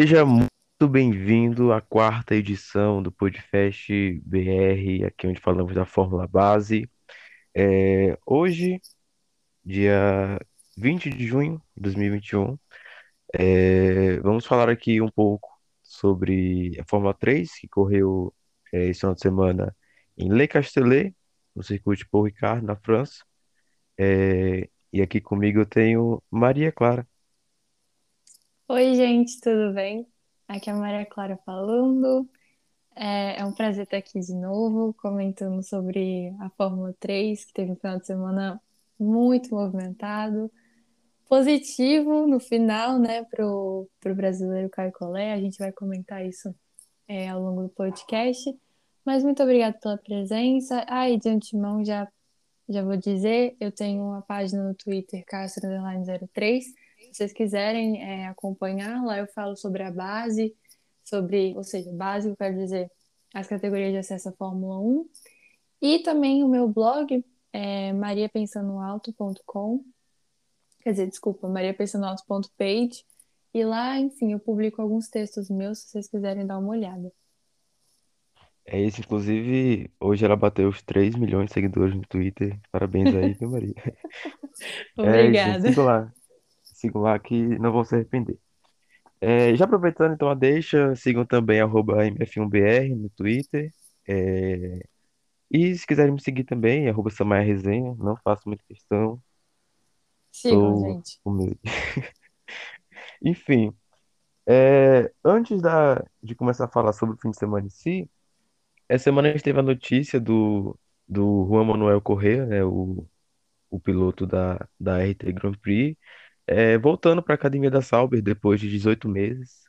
Seja muito bem-vindo à quarta edição do Podcast BR, aqui onde falamos da Fórmula Base. É, hoje, dia 20 de junho de 2021, é, vamos falar aqui um pouco sobre a Fórmula 3, que correu é, esse final de semana em Le Castellet, no circuito Paul Ricard, na França. É, e aqui comigo eu tenho Maria Clara. Oi, gente, tudo bem? Aqui é a Maria Clara falando. É, é um prazer estar aqui de novo, comentando sobre a Fórmula 3, que teve um final de semana muito movimentado, positivo no final, né, pro, pro brasileiro Caio Collet. A gente vai comentar isso é, ao longo do podcast. Mas muito obrigada pela presença. Ah, e de antemão já, já vou dizer, eu tenho uma página no Twitter, Castro03, se vocês quiserem é, acompanhar, lá eu falo sobre a base, sobre, ou seja, eu quero dizer, as categorias de acesso à Fórmula 1. E também o meu blog é mariapensandoalto.com, quer dizer, desculpa, mariapensandoalto.page. E lá, enfim, eu publico alguns textos meus, se vocês quiserem dar uma olhada. É isso, inclusive, hoje ela bateu os 3 milhões de seguidores no Twitter. Parabéns aí, viu, Maria? É isso, Obrigada. sigam lá. Sigam lá que não vão se arrepender. É, já aproveitando então a deixa, sigam também arroba MF1BR no Twitter. É, e se quiserem me seguir também, arroba Samaia Resenha, não faço muita questão, Sigam, sou gente. humilde. Enfim, é, antes da, de começar a falar sobre o fim de semana em si, essa semana a gente teve a notícia do, do Juan Manuel Correa, né, o, o piloto da, da RT Grand Prix, é, voltando para a Academia da Sauber depois de 18 meses.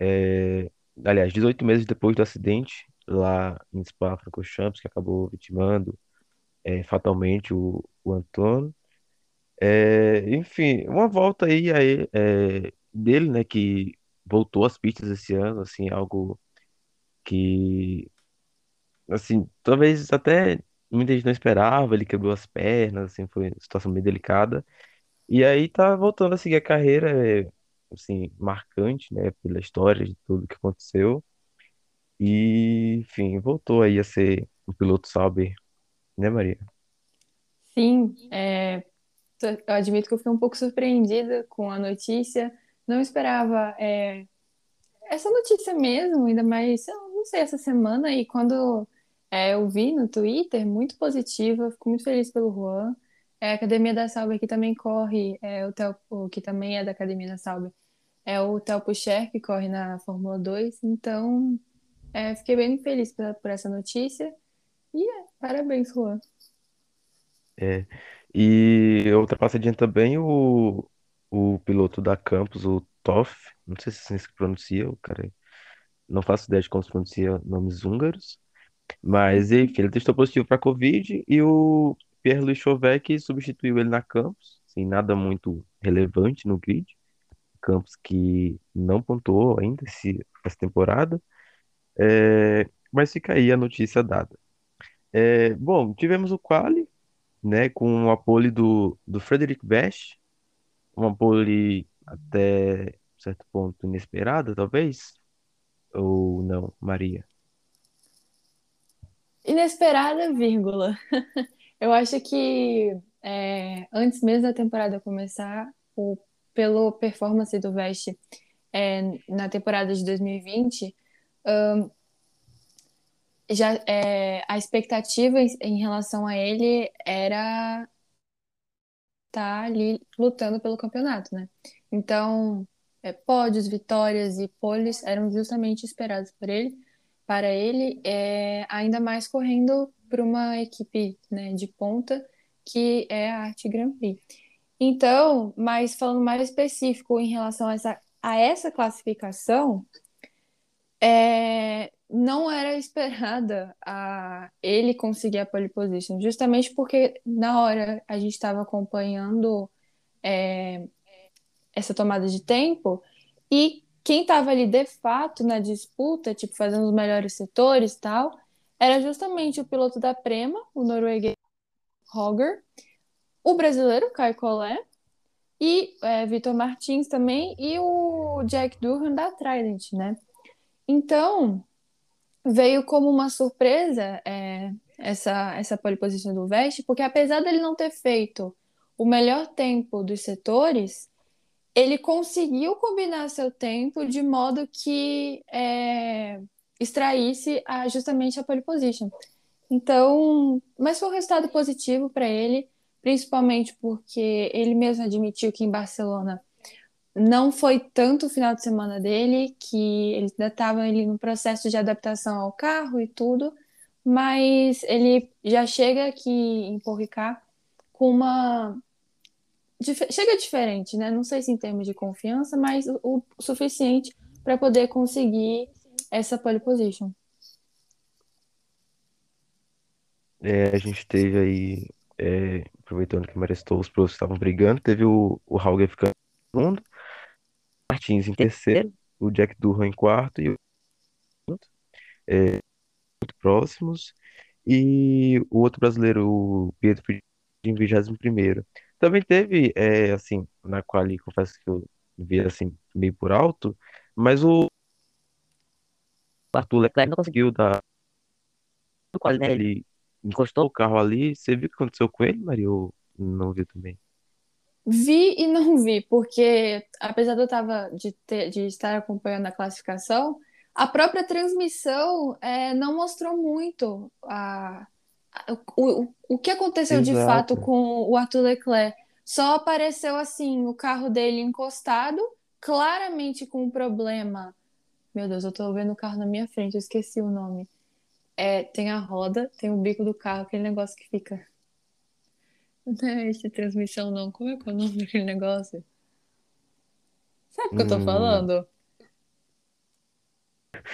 É, aliás, 18 meses depois do acidente lá em Spa-Francorchamps, que acabou vitimando é, fatalmente o, o Antônio. É, enfim, uma volta aí, aí é, dele, né, que voltou às pistas esse ano, assim, algo que, assim, talvez até muita gente não esperava, ele quebrou as pernas, assim, foi uma situação bem delicada. E aí tá voltando a seguir a carreira, é, assim, marcante, né, pela história de tudo que aconteceu. E, enfim, voltou aí a ser um piloto Sauber, né, Maria? Sim, é, eu admito que eu fiquei um pouco surpreendida com a notícia. Não esperava, é, essa notícia mesmo, ainda mais, não sei, essa semana. E quando é, eu vi no Twitter, muito positiva, fico muito feliz pelo Juan. É, a Academia da Sauber que também corre, é, o, Theo, o que também é da Academia da Sauber, é o Theo Pucher, que corre na Fórmula 2. Então, é, fiquei bem feliz por, por essa notícia. E é, parabéns, Juan. É. E outra passadinha também, o, o piloto da Campos, o Toff, não sei se é pronuncia, o cara, não faço ideia de como se pronuncia nomes húngaros, mas enfim, ele testou positivo para Covid e o Pierre-Louis Chauvet substituiu ele na Campos, sem nada muito relevante no grid. Campos que não pontuou ainda esse, essa temporada, é, mas fica aí a notícia dada. É, bom, tivemos o quali, né, com a pole do, do Frederic Best, uma pole até certo ponto inesperada, talvez, ou não, Maria? Inesperada, vírgula. Eu acho que é, antes mesmo da temporada começar, o, pelo performance do Vest é, na temporada de 2020, já é, a expectativa em, em relação a ele era estar ali lutando pelo campeonato, né? Então, é, pódios, vitórias e poles eram justamente esperados por ele, para ele, é, ainda mais correndo para uma equipe, né, de ponta que é a Arte Grand Prix. Então, mas falando mais específico em relação a essa, a essa classificação, é, não era esperada a ele conseguir a pole position, justamente porque na hora a gente estava acompanhando é, essa tomada de tempo e quem estava ali de fato na disputa, tipo fazendo os melhores setores tal, era justamente o piloto da Prema, o norueguês Roger, o brasileiro Kai Collet e é, Vitor Martins também, e o Jack Durham da Trident, né? Então, veio como uma surpresa é, essa, essa pole position do Veste, porque apesar dele não ter feito o melhor tempo dos setores, ele conseguiu combinar seu tempo de modo que é, extraísse a, justamente a pole position. Então, mas foi um resultado positivo para ele, principalmente porque ele mesmo admitiu que em Barcelona não foi tanto o final de semana dele, que ele ainda estava ali no processo de adaptação ao carro e tudo, mas ele já chega aqui em Ricard com uma chega diferente, né? Não sei se em termos de confiança, mas o suficiente para poder conseguir essa pole position. É, a gente teve aí, é, aproveitando que Marestou, os provas estavam brigando, teve o, o Hauger ficando em segundo, Martins em terceiro, o Jack Durham em quarto e o é, muito próximos, e o outro brasileiro, o Pietro, em vigésimo primeiro. Também teve, é, assim, na quali, confesso que eu vi, assim, meio por alto, mas o Arthur Leclerc não conseguiu dar quali, né? Ele encostou o carro ali. Você viu o que aconteceu com ele, Maria? Ou não viu também? Vi e não vi, porque apesar de eu tava, de, ter, de estar acompanhando a classificação, a própria transmissão é, não mostrou muito a, o, o que aconteceu de fato Exato. com o Arthur Leclerc? Só apareceu assim, o carro dele encostado, claramente com um problema. Meu Deus, eu tô vendo o carro na minha frente, eu esqueci o nome. É, tem a roda, tem o bico do carro, aquele negócio que fica. Não é esse transmissão, não. Como é que é o nome daquele negócio? Sabe o que eu tô Hum, falando?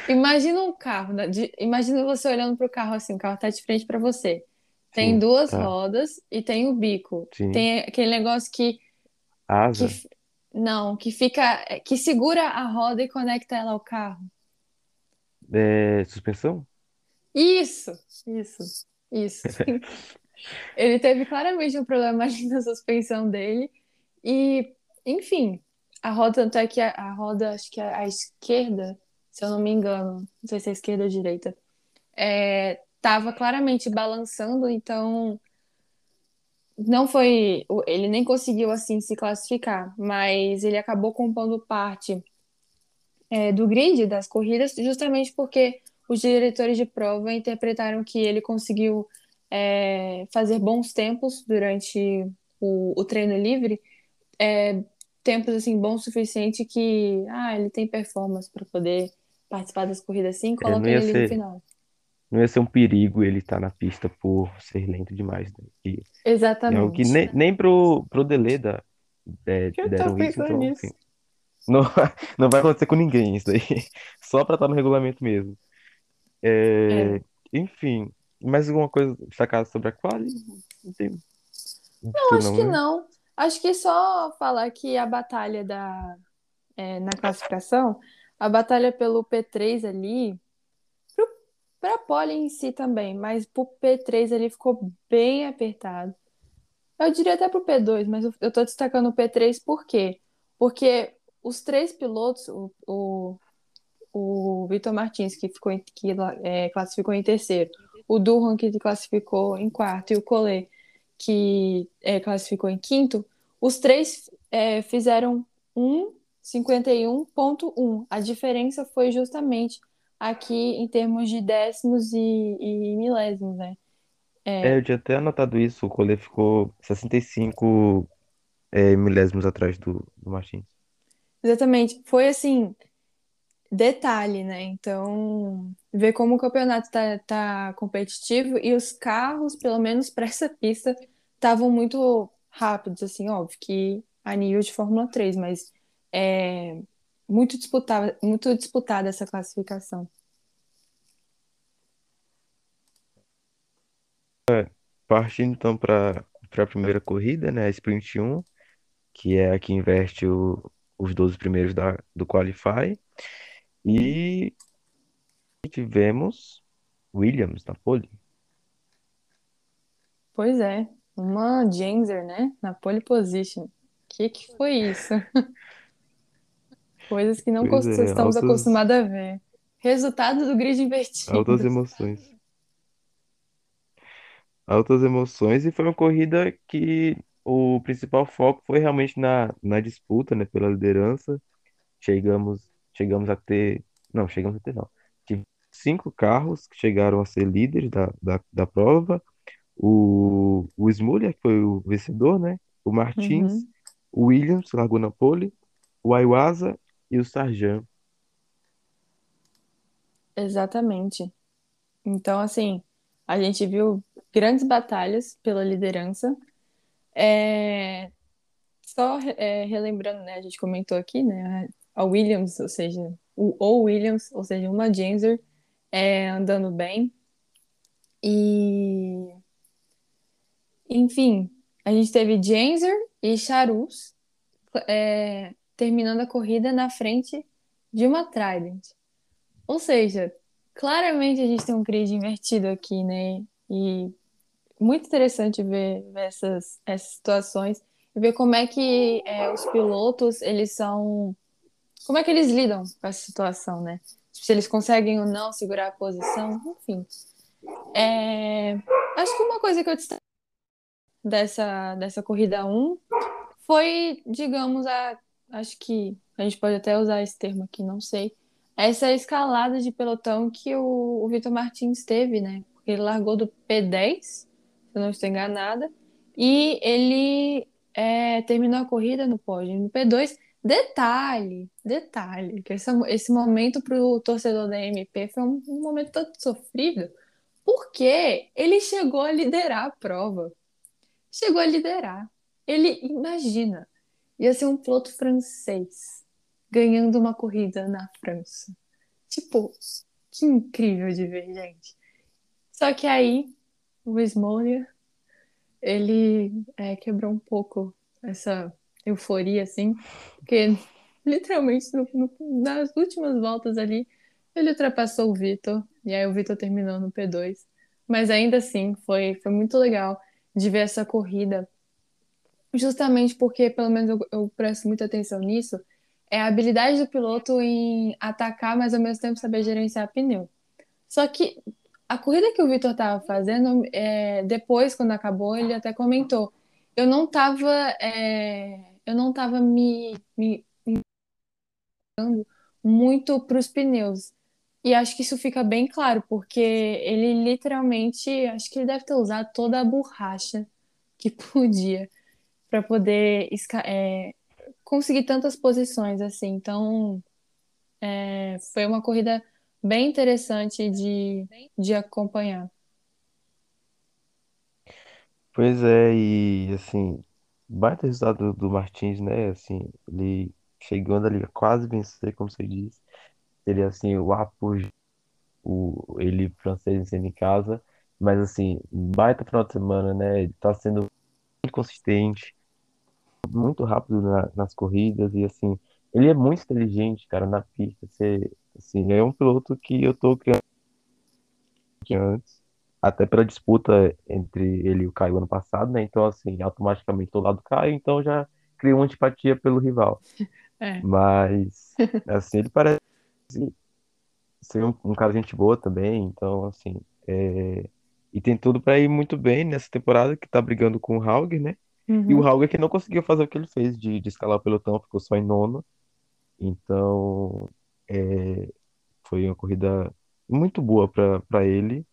Imagina um carro, né, de- imagina você olhando pro carro assim, o carro tá de frente para você. Tem sim, duas tá. rodas e tem o bico. Sim. Tem aquele negócio que, que Asa. f- não, que fica, que segura a roda e conecta ela ao carro. É, suspensão? Isso, isso, isso. Ele teve claramente um problema ali na suspensão dele e, enfim, a roda, tanto é que a, a roda, acho que a, a esquerda, se eu não me engano, não sei se é esquerda ou direita, é, tava claramente balançando, então não foi, ele nem conseguiu assim se classificar, mas ele acabou compondo parte é, do grid das corridas, justamente porque os diretores de prova interpretaram que ele conseguiu é, fazer bons tempos durante o, o treino livre, é, tempos assim bons o suficiente que ah, ele tem performance para poder participar das corridas assim, coloca ele ali no ser, final. Não ia ser um perigo ele estar na pista por ser lento demais, né? E, e é algo que Exatamente. nem, nem pro, pro Delay da, é, deram isso, pensando então, assim, não, não vai acontecer com ninguém isso daí. Só pra estar no regulamento mesmo. É. É, enfim, mais alguma coisa destacada sobre a quali? Não tem Não, acho não, que né? não. Acho que só falar que a batalha da, é, na classificação, a batalha pelo P3 ali, para a pole em si também, mas pro P3 ali ficou bem apertado. Eu diria até pro P2, mas eu, tô destacando o P3 por quê? Porque os três pilotos, o, o, o Vitor Martins, que, ficou que é, classificou em terceiro, o Durham, que classificou em quarto, e o Collet, que é, classificou em quinto, os três é, fizeram um 51.1. A diferença foi justamente aqui em termos de décimos e, e milésimos, né? É, É, eu tinha até anotado isso, o Collet ficou 65 é, milésimos atrás do, do Martins. exatamente. Foi assim, detalhe, né? Então, ver como o campeonato tá, tá competitivo e os carros, pelo menos para essa pista, estavam muito rápidos, assim, óbvio que a nível de Fórmula 3, mas é muito disputada, muito disputada essa classificação. Partindo então para a primeira corrida, né, a Sprint 1, que é a que investe o, os 12 primeiros da, do Qualify. E tivemos Williams na pole. Pois é, uma Genzer, né? Na pole position. que que foi isso? Coisas que não Pois é, estamos altas, acostumados a ver. Resultado do grid altas invertido. emoções. Altas emoções e foi uma corrida que o principal foco foi realmente na, na disputa, né, pela liderança. Chegamos, chegamos a ter, não, chegamos a ter não. Tive cinco carros que chegaram a ser líderes da, da, da prova. O, o Smuller, que foi o vencedor, né? O Martins, Uhum, o Williams, largou na pole, o Iwasa e o Sargent. exatamente. Então, assim, a gente viu grandes batalhas pela liderança. É, Só é, relembrando, né? A gente comentou aqui, né? A Williams, ou seja, o ou Williams, ou seja, uma Genser, é, andando bem. E, enfim, a gente teve Genser e Charus é, terminando a corrida na frente de uma Trident. Ou seja, claramente a gente tem um grid invertido aqui, né? E muito interessante ver, essas, essas situações e ver como é que é, os pilotos, eles são... Como é que eles lidam com essa situação, né? Se eles conseguem ou não segurar a posição, enfim. É, Acho que uma coisa que eu destaco dessa, dessa corrida um foi, digamos, a... Acho que a gente pode até usar esse termo aqui, não sei. Essa escalada de pelotão que o, o Vitor Martins teve, né? Porque ele largou do P10, se não estou enganada, e ele é, terminou a corrida no pódio, no P2. Detalhe, detalhe, que esse, momento para o torcedor da MP foi um, um momento todo sofrido, porque ele chegou a liderar a prova. Chegou a liderar. Ele, imagina, ia ser um piloto francês ganhando uma corrida na França. Tipo, que incrível de ver, gente. Só que aí, o Smoller, ele é, quebrou um pouco essa euforia, assim, porque literalmente no- no- nas últimas voltas ali, ele ultrapassou o Vitor, e aí o Vitor terminou no P2. Mas ainda assim, foi, foi muito legal de ver essa corrida, justamente porque, pelo menos eu, eu presto muita atenção nisso, é a habilidade do piloto em atacar, mas ao mesmo tempo saber gerenciar pneu. Só que a corrida que o Vitor estava fazendo, é, depois, quando acabou, ele até comentou: eu não estava, eu não tava me, me muito para os pneus. E acho que isso fica bem claro, porque ele literalmente, acho que ele deve ter usado toda a borracha que podia para poder é, conseguir tantas posições assim. Então, é, foi uma corrida bem interessante de, de acompanhar. Pois é, e assim, baita resultado do, Martins, né? Assim, ele chegando ali a quase vencer, como você disse. Seria assim, o apogeu, o, ele francês vencendo em casa. Mas assim, baita final de semana, né? Ele tá sendo consistente, muito rápido na- nas corridas e assim, ele é muito inteligente, cara, na pista. Você, assim, é um piloto que eu tô criando antes, até pela disputa entre ele e o Caio ano passado, né? Então, assim, automaticamente tô lá do Caio, então já criei uma antipatia pelo rival. É. Mas, assim, ele parece ser um, um cara de gente boa também, então, assim, é... e tem tudo pra ir muito bem nessa temporada que tá brigando com o Hauger, né? E o Uhum. Hauger que não conseguiu fazer o que ele fez de, de escalar o pelotão, ficou só em nono. Então, é, foi uma corrida muito boa para para ele,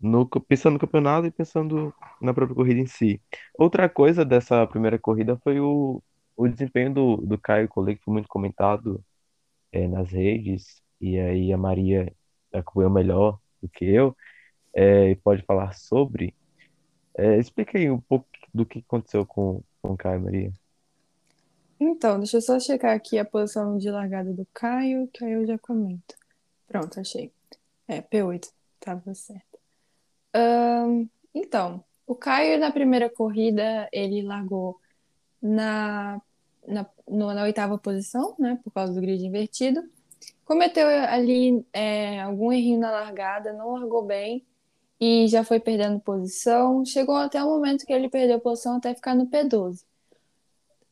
no, pensando no campeonato e pensando na própria corrida em si. Outra coisa dessa primeira corrida foi o, o desempenho do, do Caio Collet, que foi muito comentado é, nas redes, e aí a Maria acompanhou melhor do que eu, é, e pode falar sobre. É, explica aí um pouco do que aconteceu com, com o Caio, Maria. Então, deixa eu só checar aqui a posição de largada do Caio, que aí eu já comento. Pronto, achei. É, P8, tava certo. Ahn, então, o Caio na primeira corrida, ele largou na, na, no- na oitava posição, né, por causa do grid invertido. Cometeu ali é, algum errinho na largada, não largou bem e já foi perdendo posição. Chegou até o momento que ele perdeu posição até ficar no P12.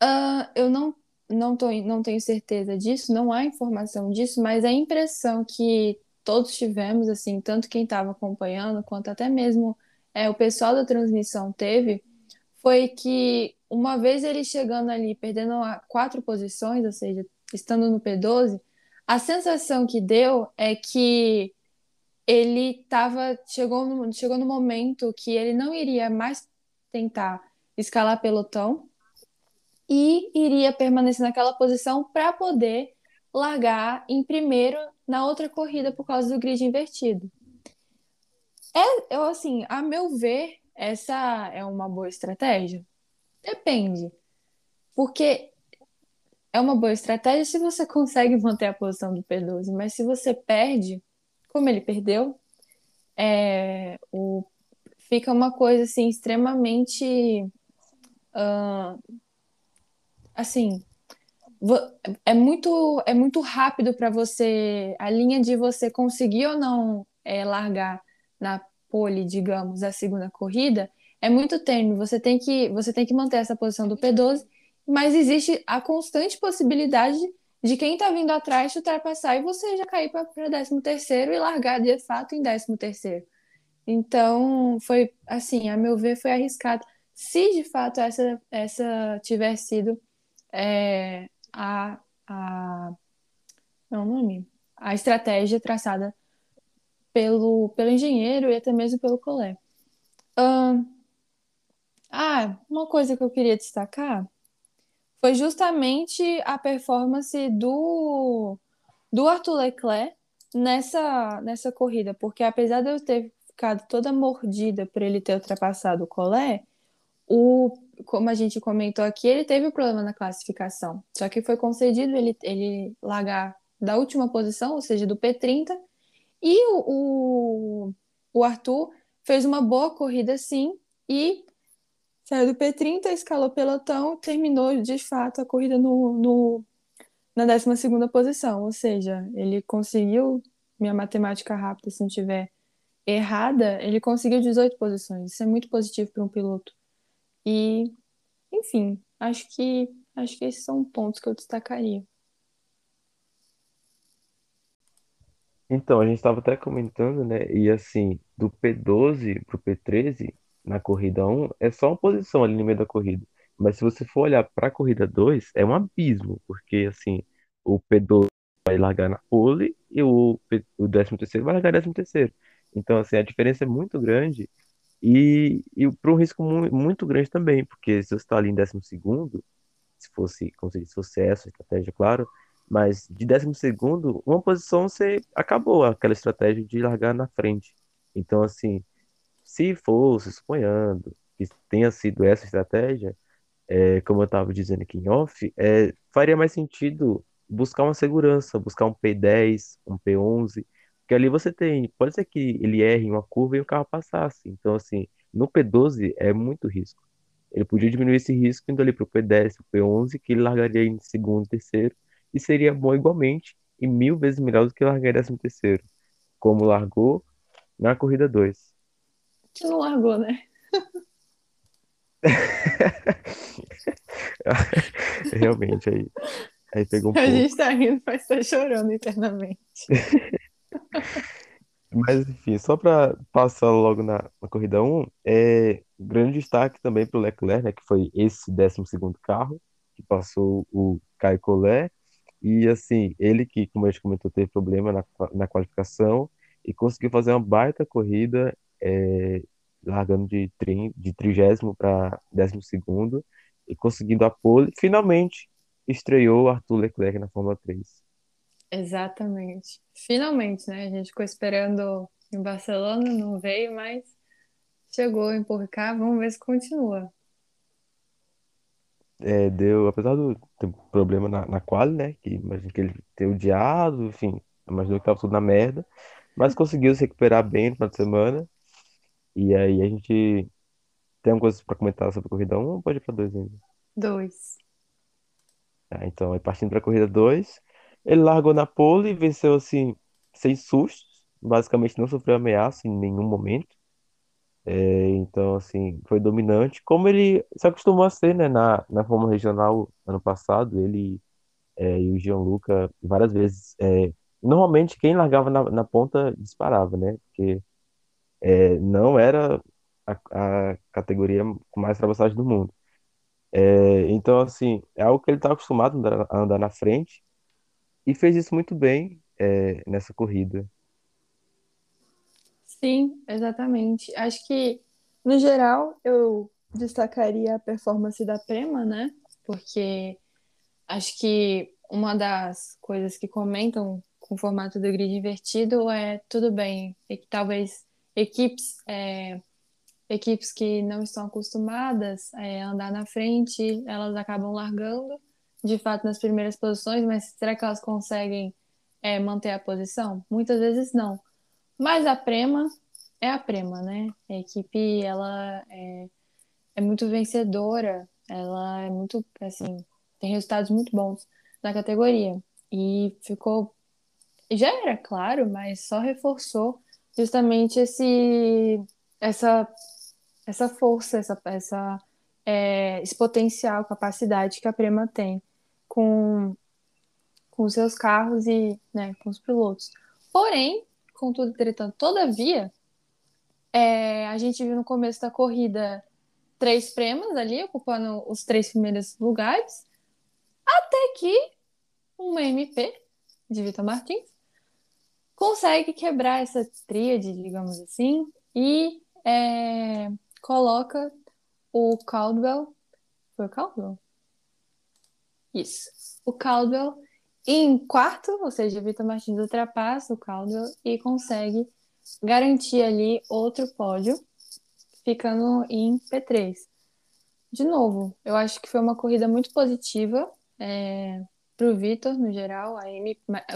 Ah, eu não, não tô, não tenho certeza disso, não há informação disso, mas a impressão que todos tivemos, assim, tanto quem estava acompanhando, quanto até mesmo é, o pessoal da transmissão teve, foi que uma vez ele chegando ali, perdendo quatro posições, ou seja, estando no P12, a sensação que deu é que ele tava, chegou no, chegou no momento que ele não iria mais tentar escalar pelotão e iria permanecer naquela posição para poder largar em primeiro na outra corrida por causa do grid invertido. É, eu assim, a meu ver, essa é uma boa estratégia? Depende, porque é uma boa estratégia se você consegue manter a posição do P12, mas se você perde, como ele perdeu, é, o, fica uma coisa assim extremamente ah, assim é muito é muito rápido para você a linha de você conseguir ou não é, largar na pole, digamos, a segunda corrida é muito tênue. Você tem que você tem que manter essa posição do P12, mas existe a constante possibilidade de quem está vindo atrás te ultrapassar e você já cair para décimo terceiro e largar de fato em décimo terceiro. Então, foi assim, a meu ver, foi arriscado. Se de fato essa, essa tiver sido é, a, a, não, é nome, a estratégia traçada pelo, pelo engenheiro e até mesmo pelo Collet. Ahn, ah, uma coisa que eu queria destacar foi justamente a performance do, do Arthur Leclerc nessa, nessa corrida, porque apesar de eu ter ficado toda mordida por ele ter ultrapassado o Collet, o, como a gente comentou aqui, ele teve um problema na classificação. Só que foi concedido ele, ele largar da última posição, ou seja, do P30, e o, o, o Arthur fez uma boa corrida sim, e saiu do P30, escalou pelotão, terminou de fato a corrida no, no, na décima segunda posição. Ou seja, ele conseguiu, minha matemática rápida, se não tiver errada, ele conseguiu 18 posições. Isso é muito positivo para um piloto. E, enfim, acho que acho que esses são pontos que eu destacaria. Então, a gente estava até comentando, né? E assim, do P12 pro P13, na corrida um é só uma posição ali no meio da corrida. Mas se você for olhar para a corrida 2 é um abismo, porque assim, o P12 vai largar na pole e o, o 13º vai largar décimo terceiro Então, assim, a diferença é muito grande e, e para um risco mu muito grande também, porque se você está ali em décimo segundo se fosse, disse, fosse essa estratégia, claro, mas de décimo segundo, uma posição você acabou aquela estratégia de largar na frente. Então, assim, se fosse, suponhando que tenha sido essa estratégia, é, como eu estava dizendo aqui em off, é, faria mais sentido buscar uma segurança, buscar um P10, um P11, porque ali você tem, pode ser que ele erre em uma curva e o carro passasse. Então, assim, no P12 é muito risco. Ele podia diminuir esse risco indo ali para o P10, o P11, que ele largaria em segundo, terceiro, e seria bom igualmente e mil vezes melhor do que largar em décimo terceiro, como largou na corrida 2. Que não largou, né? Realmente, aí, aí pegou um A pouco. gente tá rindo, mas tá chorando internamente. Mas enfim, só para passar logo na, na corrida um é grande destaque também para o Leclerc, né, que foi esse décimo segundo carro, que passou o Caio Collet, e assim, ele que, como a gente comentou, teve problema na, na qualificação e conseguiu fazer uma baita corrida, é, largando de, de trigésimo para décimo segundo e conseguindo a pole, finalmente estreou Arthur Leclerc na Fórmula 3. Exatamente. Finalmente, né? A gente ficou esperando em Barcelona, não veio, mas chegou em cá. Vamos ver se continua. É, deu, apesar do problema na, na quali, né? Que imagino que ele ter odiado, enfim, imaginou que tava tudo na merda, mas conseguiu se recuperar bem no final de semana. E aí a gente tem alguma coisa para comentar sobre a corrida um ou pode ir pra 2 ainda? Dois. Tá, então, aí partindo pra corrida 2 ele largou na pole e venceu assim, sem sustos, basicamente não sofreu ameaça em nenhum momento. É, então, assim, foi dominante, como ele se acostumou a ser, né, na, na Fórmula Regional ano passado, ele é, e o Gianluca várias vezes. é, normalmente, quem largava na, na ponta disparava, né? Porque é, não era a, a categoria com mais ultrapassagem do mundo. É, então, assim, é algo que ele está acostumado a andar, a andar na frente e fez isso muito bem é, nessa corrida. Sim, exatamente. Acho que, no geral, eu destacaria a performance da Prema, né? Porque acho que uma das coisas que comentam com o formato do grid invertido é tudo bem, e que talvez equipes, é, equipes que não estão acostumadas é, a andar na frente, elas acabam largando, de fato, nas primeiras posições, mas será que elas conseguem é, manter a posição? Muitas vezes não. Mas a Prema é a Prema, né? A equipe, ela é, é muito vencedora, ela é muito, assim, tem resultados muito bons na categoria. E ficou, já era claro, mas só reforçou justamente esse, essa, essa força, essa, essa, é, esse potencial, capacidade que a Prema tem com, com seus carros e né, com os pilotos. Porém, contudo, entretanto, todavia, é, a gente viu no começo da corrida três prêmios ali, ocupando os três primeiros lugares, até que uma MP de Vitor Martins consegue quebrar essa tríade, digamos assim, e é, coloca o Caldwell. Foi o Caldwell? Isso. O Caldwell em quarto, ou seja, Vitor Martins ultrapassa o Caldwell e consegue garantir ali outro pódio, ficando em P3. De novo, eu acho que foi uma corrida muito positiva é, para o Vitor, no geral,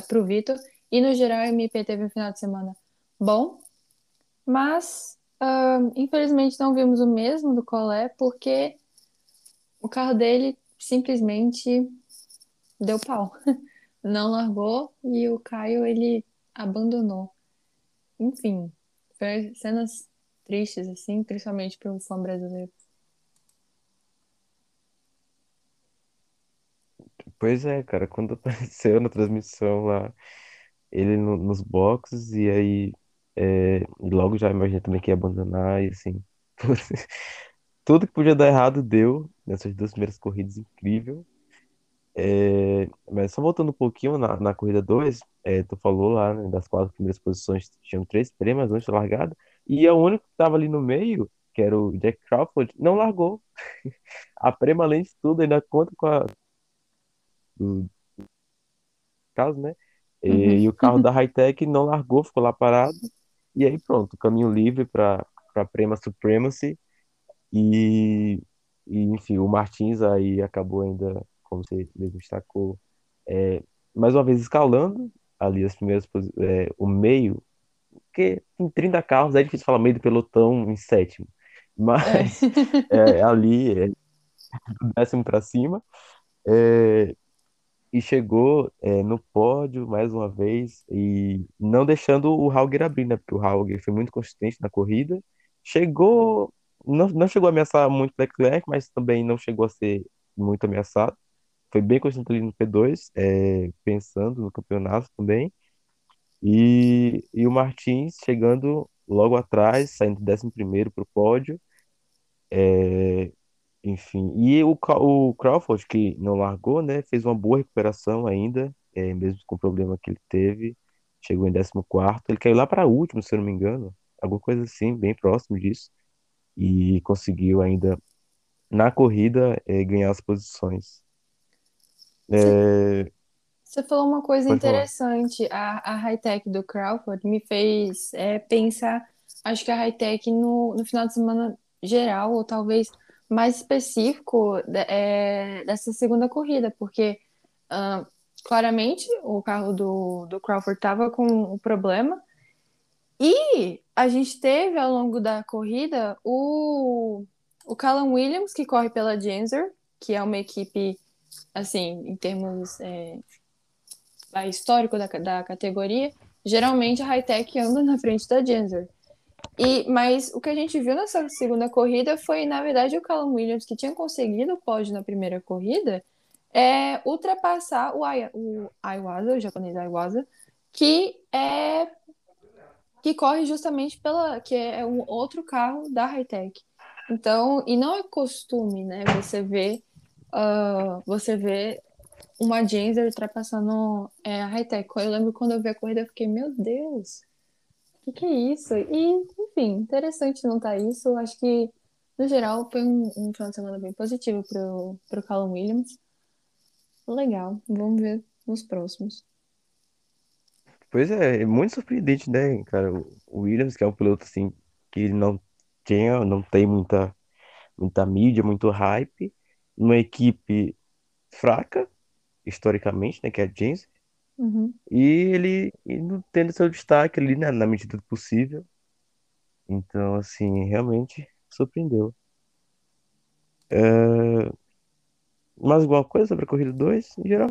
para o Vitor, e no geral a MP teve um final de semana bom, mas uh, infelizmente não vimos o mesmo do Colé, porque o carro dele simplesmente deu pau. Não largou e o Caio ele abandonou. Enfim, foi cenas tristes, assim, principalmente para um fã brasileiro. Pois é, cara, quando apareceu na transmissão lá, ele no- nos boxes, e aí é, logo já imaginei também que ia abandonar, e assim, tudo que podia dar errado deu nessas duas primeiras corridas, incrível. É, mas só voltando um pouquinho na, na corrida 2, é, tu falou lá, né, das quatro primeiras posições, tinham três prêmios antes da largada, e o único que estava ali no meio, que era o Jack Crawford, não largou. A prêmio, além de tudo, ainda conta com a, caso, né? Uhum. E, e o carro da Hightech não largou, ficou lá parado, e aí pronto, caminho livre para para Prema Supremacy, e, e enfim, o Martins aí acabou ainda, como você mesmo destacou, é, mais uma vez escalando ali as primeiras, é, o meio, porque tem 30 carros, é difícil falar meio do pelotão em sétimo, É. mas é, ali, é, do décimo para cima, é, e chegou é, no pódio mais uma vez, e não deixando o Hauger abrir, né, porque o Hauger foi muito consistente na corrida, chegou, não, não chegou a ameaçar muito o Leclerc, mas também não chegou a ser muito ameaçado, foi bem consistente ali no P2, é, pensando no campeonato também. E, e o Martins chegando logo atrás, saindo décimo primeiro para o pódio. É, enfim, e o, Ca- o Crawford, que não largou, né, fez uma boa recuperação ainda, é, mesmo com o problema que ele teve. Chegou em décimo quarto. Ele caiu lá para último, se eu não me engano. Alguma coisa assim, bem próximo disso. E conseguiu ainda, na corrida, é, ganhar as posições. Você É, você falou uma coisa pode falar. interessante. A, a high-tech do Crawford me fez é, pensar, acho que a high-tech no, no final de semana geral, ou talvez mais específico é, dessa segunda corrida, porque ah, claramente o carro do, do Crawford estava com o problema, e a gente teve ao longo da corrida o, o Callum Williams, que corre pela Gensor, que é uma equipe, assim, em termos é, histórico da, da categoria, geralmente a Hightech anda na frente da Gensor. E, mas o que a gente viu nessa segunda corrida foi, na verdade, o Callum Williams, que tinha conseguido o pódio na primeira corrida, é ultrapassar o, Ai, o o japonês Aiwaza, que é que corre justamente pela que é um outro carro da Hightech. Então, e não é costume, né? Você vê uh, você vê uma Genzer ultrapassando é, a Hightech. Eu lembro quando eu vi a corrida, eu fiquei, meu Deus, que, que é isso? E, enfim, interessante não estar isso. Acho que, no geral, foi um, um final de semana bem positivo pro, pro Callum Williams. Legal, vamos ver nos próximos. Pois é, é muito surpreendente, né, cara? O Williams, que é um piloto assim, que não tinha, não tem muita, muita mídia, muito hype, numa equipe fraca, historicamente, né, que é a James, Uhum. e ele indo tendo seu destaque ali, né, na medida do possível. Então, assim, realmente surpreendeu. É, Mais alguma coisa sobre a corrida 2, em geral?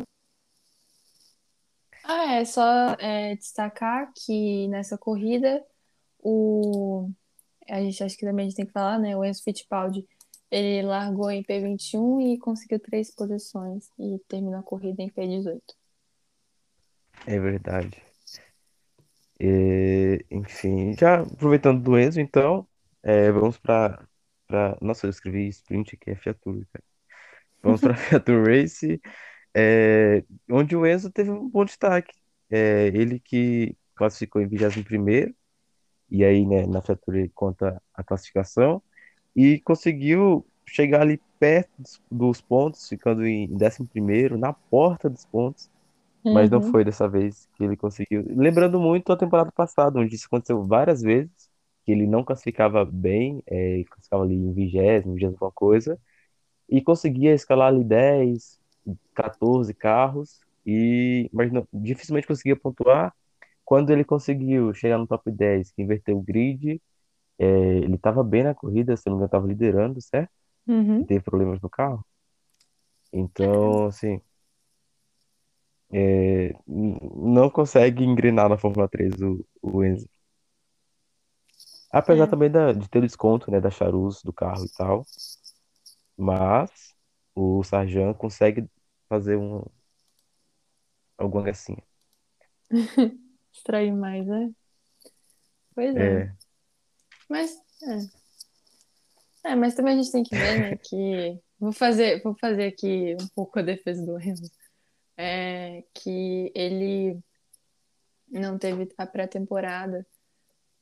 Ah, é só é, destacar que nessa corrida o a gente acho que também a gente tem que falar, né? O Enzo Fittipaldi ele largou em P21 e conseguiu três posições e terminou a corrida em P18. É verdade. É, enfim, já aproveitando do Enzo, então, é, vamos para Nossa, eu escrevi sprint aqui, é Fiatur, cara. Vamos para Fiatur Race, é, onde o Enzo teve um bom destaque. É, ele que classificou em 21º, e aí, né, na Fiatur ele conta a classificação, e conseguiu chegar ali perto dos, dos pontos, ficando em 11º, na porta dos pontos, mas não Uhum, foi dessa vez que ele conseguiu. Lembrando muito a temporada passada, onde isso aconteceu várias vezes, que ele não classificava bem, é, ele classificava ali em vigésimo, vigésimo alguma coisa, e conseguia escalar ali 10, 14 carros, e, mas não- dificilmente conseguia pontuar. Quando ele conseguiu chegar no top 10, que inverteu o grid, é, ele estava bem na corrida, se não me engano, estava liderando, certo? Uhum. teve problemas no carro. Então, assim, é, não consegue engrenar na Fórmula 3 o, o Enzo. Apesar É, também da- de ter o desconto, né, da Charus do carro e tal, mas o Sargent consegue fazer um, alguma gracinha. extrair mais, né? Pois é. É, Mas é. É, mas também a gente tem que ver, né, que vou fazer, vou fazer aqui um pouco a defesa do Enzo. É que ele não teve a pré-temporada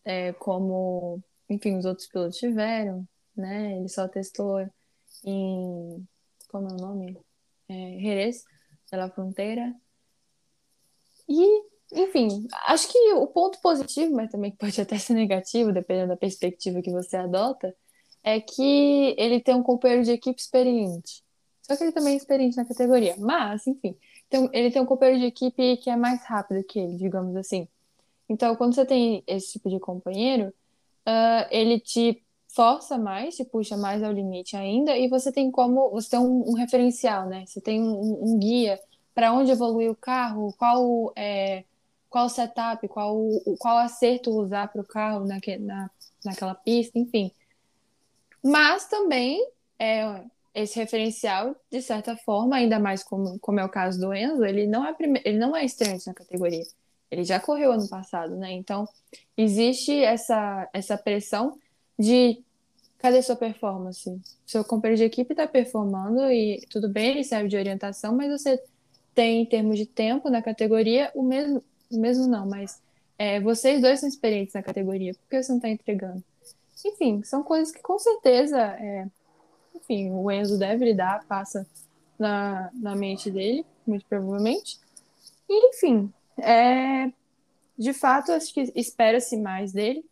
é, como, enfim, os outros pilotos tiveram, né? Ele só testou em, como é o nome? É, Jerez, pela fronteira. E, enfim, acho que o ponto positivo, mas também pode até ser negativo, dependendo da perspectiva que você adota, é que ele tem um companheiro de equipe experiente. Só que ele também é experiente na categoria. Mas, enfim, então, ele tem um companheiro de equipe que é mais rápido que ele, digamos assim. Então, quando você tem esse tipo de companheiro, ah, ele te força mais, te puxa mais ao limite ainda, e você tem como, você tem um, um referencial, né? Você tem um, um guia para onde evoluir o carro, qual é, qual setup, qual, qual acerto usar para o carro naque, na, naquela pista, enfim. Mas também é, esse referencial, de certa forma, ainda mais como, como é o caso do Enzo, ele não é, prime... ele não é estreante na categoria. Ele já correu ano passado, né? Então, existe essa, essa pressão de cadê sua performance? Seu companheiro de equipe está performando e tudo bem, ele serve de orientação, mas você tem, em termos de tempo na categoria, o mesmo, o mesmo não, mas é, vocês dois são experientes na categoria, por que você não está entregando? Enfim, são coisas que com certeza é, enfim, o Enzo deve lidar, passa na, na mente dele, muito provavelmente. E, enfim, é, de fato, acho que espera-se mais dele.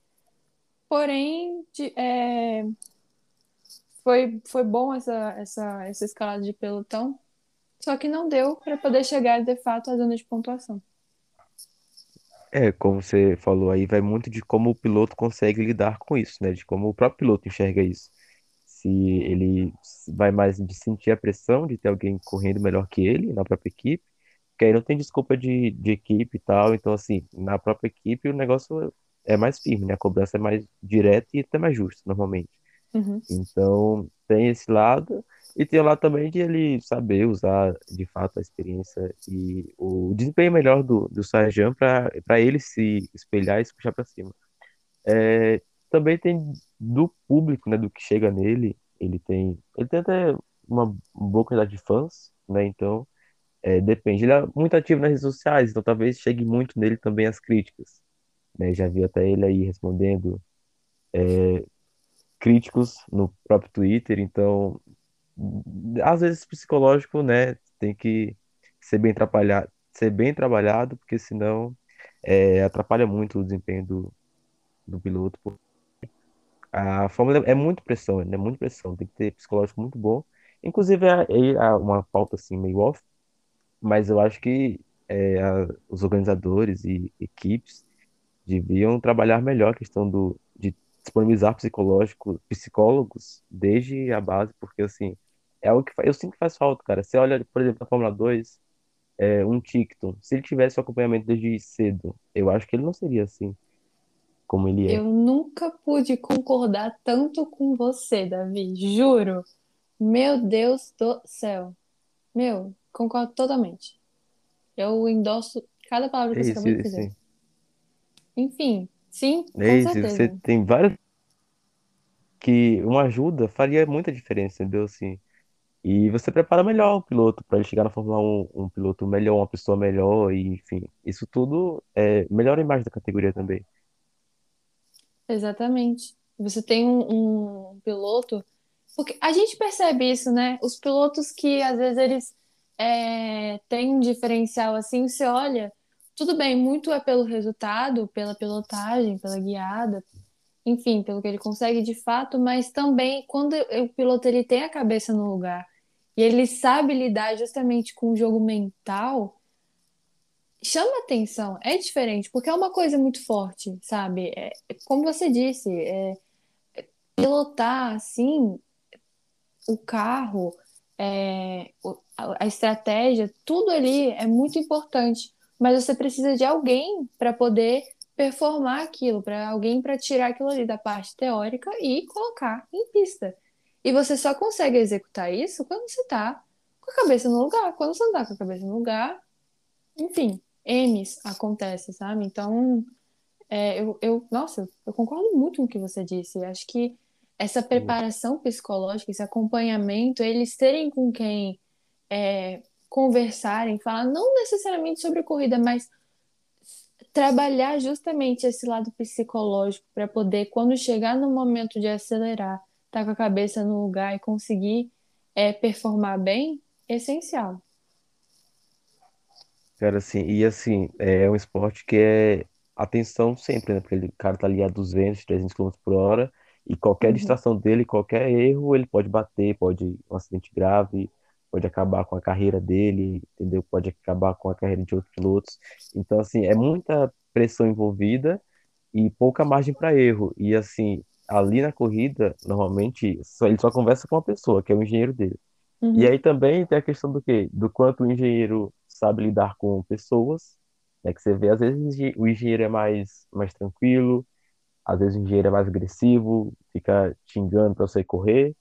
Porém, de- é, foi, foi bom essa, essa, essa escalada de pelotão, só que não deu para poder chegar de fato à zona de pontuação. é, como você falou aí, vai muito de como o piloto consegue lidar com isso, né? De como o próprio piloto enxerga isso. Se ele vai mais de sentir a pressão de ter alguém correndo melhor que ele na própria equipe, porque aí não tem desculpa de, de equipe e tal. Então, assim, na própria equipe o negócio. é mais firme, né? A cobrança é mais direta e até mais justa, normalmente. Uhum. Então, tem esse lado, e tem o lado também de ele saber usar de fato a experiência e o desempenho melhor do, do Sarjan para para ele se espelhar e se puxar para cima. É, também tem do público, né, do que chega nele, ele tem, ele tem até uma boa quantidade de fãs, né? Então, é, depende. Ele é muito ativo nas redes sociais, então talvez chegue muito nele também as críticas, né? Já vi até ele aí respondendo críticos no próprio Twitter, então às vezes psicológico, né, tem que ser bem trabalhado, ser bem trabalhado, porque senão é, atrapalha muito o desempenho do, do piloto. A Fórmula é muito pressão, né? Muito pressão, tem que ter psicológico muito bom. Inclusive, é, é uma pauta assim meio off, mas eu acho que é, a- os organizadores e equipes deviam trabalhar melhor a questão do, de disponibilizar psicológico, psicólogos desde a base, porque assim, é algo que eu sinto que faz falta, cara. Você olha, por exemplo, na Fórmula 2, é, um Tickton, se ele tivesse o acompanhamento desde cedo, eu acho que ele não seria assim como ele Eu é. nunca pude concordar tanto com você, Davi, juro. Meu Deus do céu. Meu, concordo totalmente. Eu endosso cada palavra É que você isso, acabou de é dizer. Enfim, sim, é com isso. Você certeza. tem várias que uma ajuda faria muita diferença, entendeu? Assim, e você prepara melhor o piloto para ele chegar na Fórmula 1, um piloto melhor, uma pessoa melhor, e enfim, isso tudo é, melhora a imagem da categoria também. Exatamente. Você tem um, um piloto, porque a gente percebe isso, né? Os pilotos que às vezes eles é, têm um diferencial assim, você olha, tudo bem, muito é pelo resultado, pela pilotagem, pela guiada, enfim, pelo que ele consegue de fato, mas também quando o piloto ele tem a cabeça no lugar e ele sabe lidar justamente com o jogo mental, chama atenção, é diferente, porque é uma coisa muito forte, sabe? É, como você disse, é, pilotar assim o carro, é, a, estratégia, tudo ali é muito importante, mas você precisa de alguém para poder performar aquilo, para alguém para tirar aquilo ali da parte teórica e colocar em pista. E você só consegue executar isso quando você está com a cabeça no lugar. Quando você não tá com a cabeça no lugar, enfim, M's acontece, sabe? Então, é, eu, eu, nossa, eu concordo muito com o que você disse. Eu acho que essa preparação psicológica, esse acompanhamento, eles terem com quem é, conversarem, falar não necessariamente sobre corrida, mas trabalhar justamente esse lado psicológico para poder, quando chegar no momento de acelerar, estar com a cabeça no lugar e conseguir é, performar bem, é essencial. Cara, assim, e assim, é um esporte que é atenção sempre, né? Porque ele, o cara tá ali a 200, 300 km por hora e qualquer Uhum, distração dele, qualquer erro, ele pode bater, pode um acidente grave, pode acabar com a carreira dele, entendeu? Pode acabar com a carreira de outros pilotos. Então, assim, é muita pressão envolvida e pouca margem para erro. E, assim, ali na corrida, normalmente, só- ele só conversa com uma pessoa, que é o engenheiro dele. E uhum, aí também tem a questão do quê? Do quanto o engenheiro sabe lidar com pessoas, né? Que você vê, às vezes o engen- o engenheiro é mais, mais tranquilo, às vezes o engenheiro é mais agressivo, fica xingando para você correr.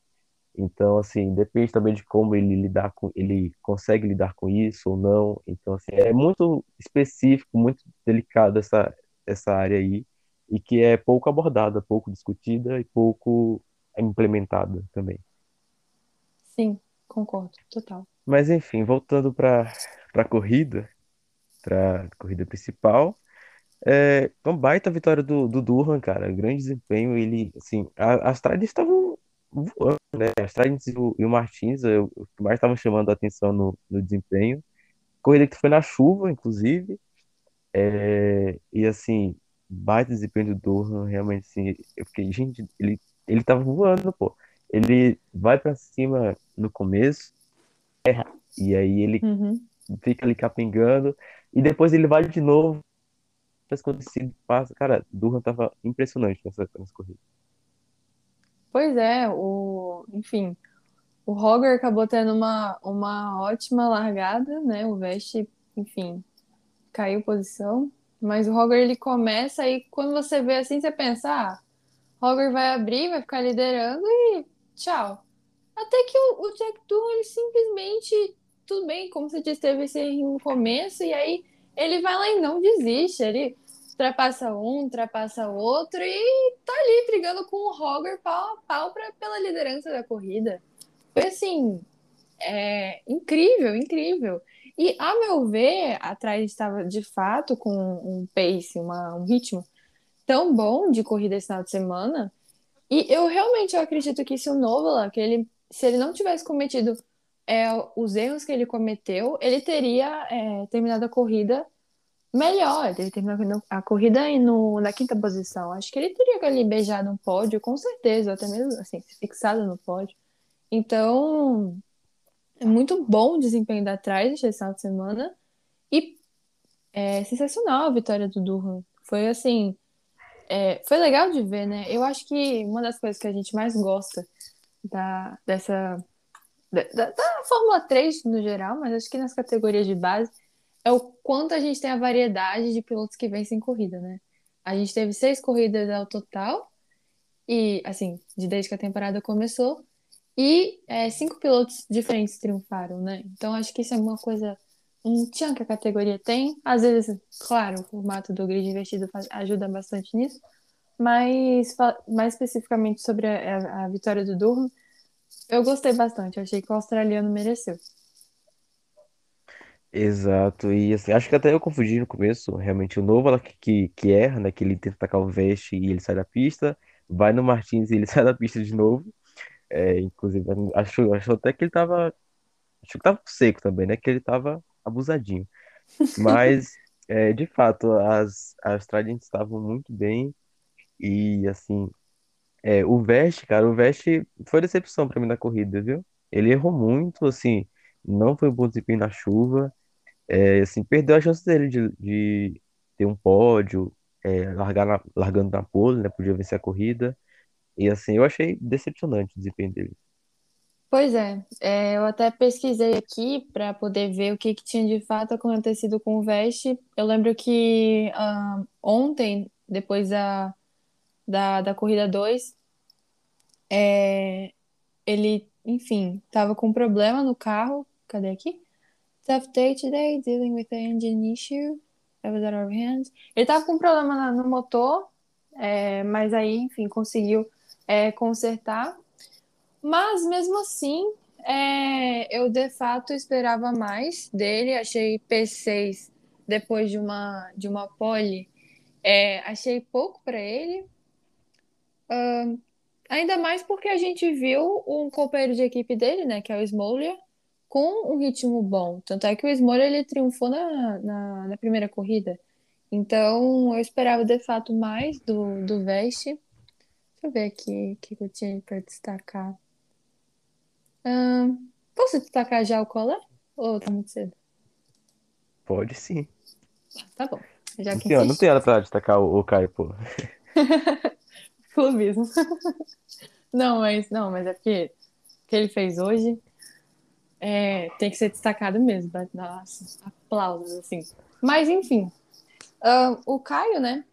Então, assim, depende também de como ele lidar com, ele consegue lidar com isso ou não. Então, assim, é muito específico, muito delicado essa, essa área aí, e que é pouco abordada, pouco discutida e pouco implementada também. sim, concordo, total. Mas enfim, voltando para para corrida, para corrida principal, é uma baita vitória do, do Durham, cara, grande desempenho, ele, assim, a- as Tridents estavam voando, né, as Tridents e o, e o Martins, é, o que mais estavam chamando a atenção no, no desempenho, corrida que foi na chuva, inclusive, é, e assim, baita desempenho do Durham, realmente, assim, eu fiquei, gente, ele, ele tava voando, pô, ele vai para cima no começo, e aí ele Uhum. Fica ali capengando, e depois ele vai de novo, faz acontecido, passa. Cara, Durham tava impressionante nessa, nessa corrida. Pois é, o, enfim, o Roger acabou tendo uma, uma ótima largada, né? O Veste, enfim, caiu posição, Mas o Roger ele começa e quando você vê assim, você pensa, ah, Roger vai abrir, vai ficar liderando e tchau. Até que o, o Jack Doom, ele simplesmente, tudo bem, como você disse, teve esse no começo, e aí ele vai lá e não desiste. Ele ultrapassa um, ultrapassa outro e tá ali brigando com o Roger pau a pau pra, pela liderança da corrida. Foi assim, é, incrível, incrível. E, a meu ver, atrás estava de fato com um pace, uma, um ritmo tão bom de corrida esse final de semana. E eu realmente eu acredito que se o Novola, que ele, se ele não tivesse cometido é, os erros que ele cometeu, ele teria é, terminado a corrida melhor. Ele terminou a corrida no, na quinta posição. Acho que ele teria ali beijado um pódio, com certeza, até mesmo assim, fixado no pódio. Então, é muito bom o desempenho da Trice esse final de semana. E é sensacional a vitória do Durham. Foi assim. É, foi legal de ver, né? Eu acho que uma das coisas que a gente mais gosta da, dessa. Da, da, da Fórmula 3 no geral, mas acho que nas categorias de base, é o quanto a gente tem a variedade de pilotos que vencem corrida, né? A gente teve seis corridas ao total, e assim, de desde que a temporada começou, e é, cinco pilotos diferentes triunfaram, né? Então acho que isso é uma coisa, um tchan que a categoria tem. Às vezes, claro, o formato do grid invertido ajuda bastante nisso, mas mais especificamente sobre a, a, a vitória do Durham, eu gostei bastante. Achei que o australiano mereceu. Exato, e assim, acho que até eu confundi no começo, realmente o novo ela que, que, que erra, né, que ele tenta tacar o veste e ele sai da pista, vai no Martins e ele sai da pista de novo, é, inclusive, acho, acho até que ele tava. Acho que tava seco também, né? Que ele tava abusadinho. Mas, é, de fato, as, as Tridents estavam muito bem. E, assim, é, o Veste, cara, o Veste foi decepção pra mim na corrida, viu? Ele errou muito, assim, não foi um bom desempenho na chuva. É, assim, perdeu a chance dele de, de ter um pódio, é, largar na- largando na pole, né? Podia vencer a corrida. E assim, eu achei decepcionante o desempenho dele. Pois é, é, eu até pesquisei aqui para poder ver o que, que tinha de fato acontecido com o Veste. Eu lembro que ah, ontem, depois da, da, da corrida 2, é, ele, enfim, estava com um problema no carro. Cadê aqui? Tough day today, dealing with the engine issue. That was out of hands. Ele estava com um problema no motor, é, mas aí, enfim, conseguiu é, consertar. Mas mesmo assim, é, eu de fato esperava mais dele. Achei P6 depois de uma, de uma pole, é, achei pouco para ele. Ainda mais porque a gente viu um companheiro de equipe dele, né, que é o Smoller, com um ritmo bom. Tanto é que o Smoller ele triunfou na, na, na primeira corrida. Então eu esperava de fato mais do, do Veste. Deixa eu ver aqui o que eu tinha para destacar. Posso destacar já o colé? Ou tá muito cedo? Pode sim. Tá bom, já Não tem, não tem nada pra destacar o, o Caio, pô. Clubismo. Não, mas não, mas é porque o que ele fez hoje é, tem que ser destacado mesmo. Nossa, aplausos, assim. Mas enfim, o Caio, né?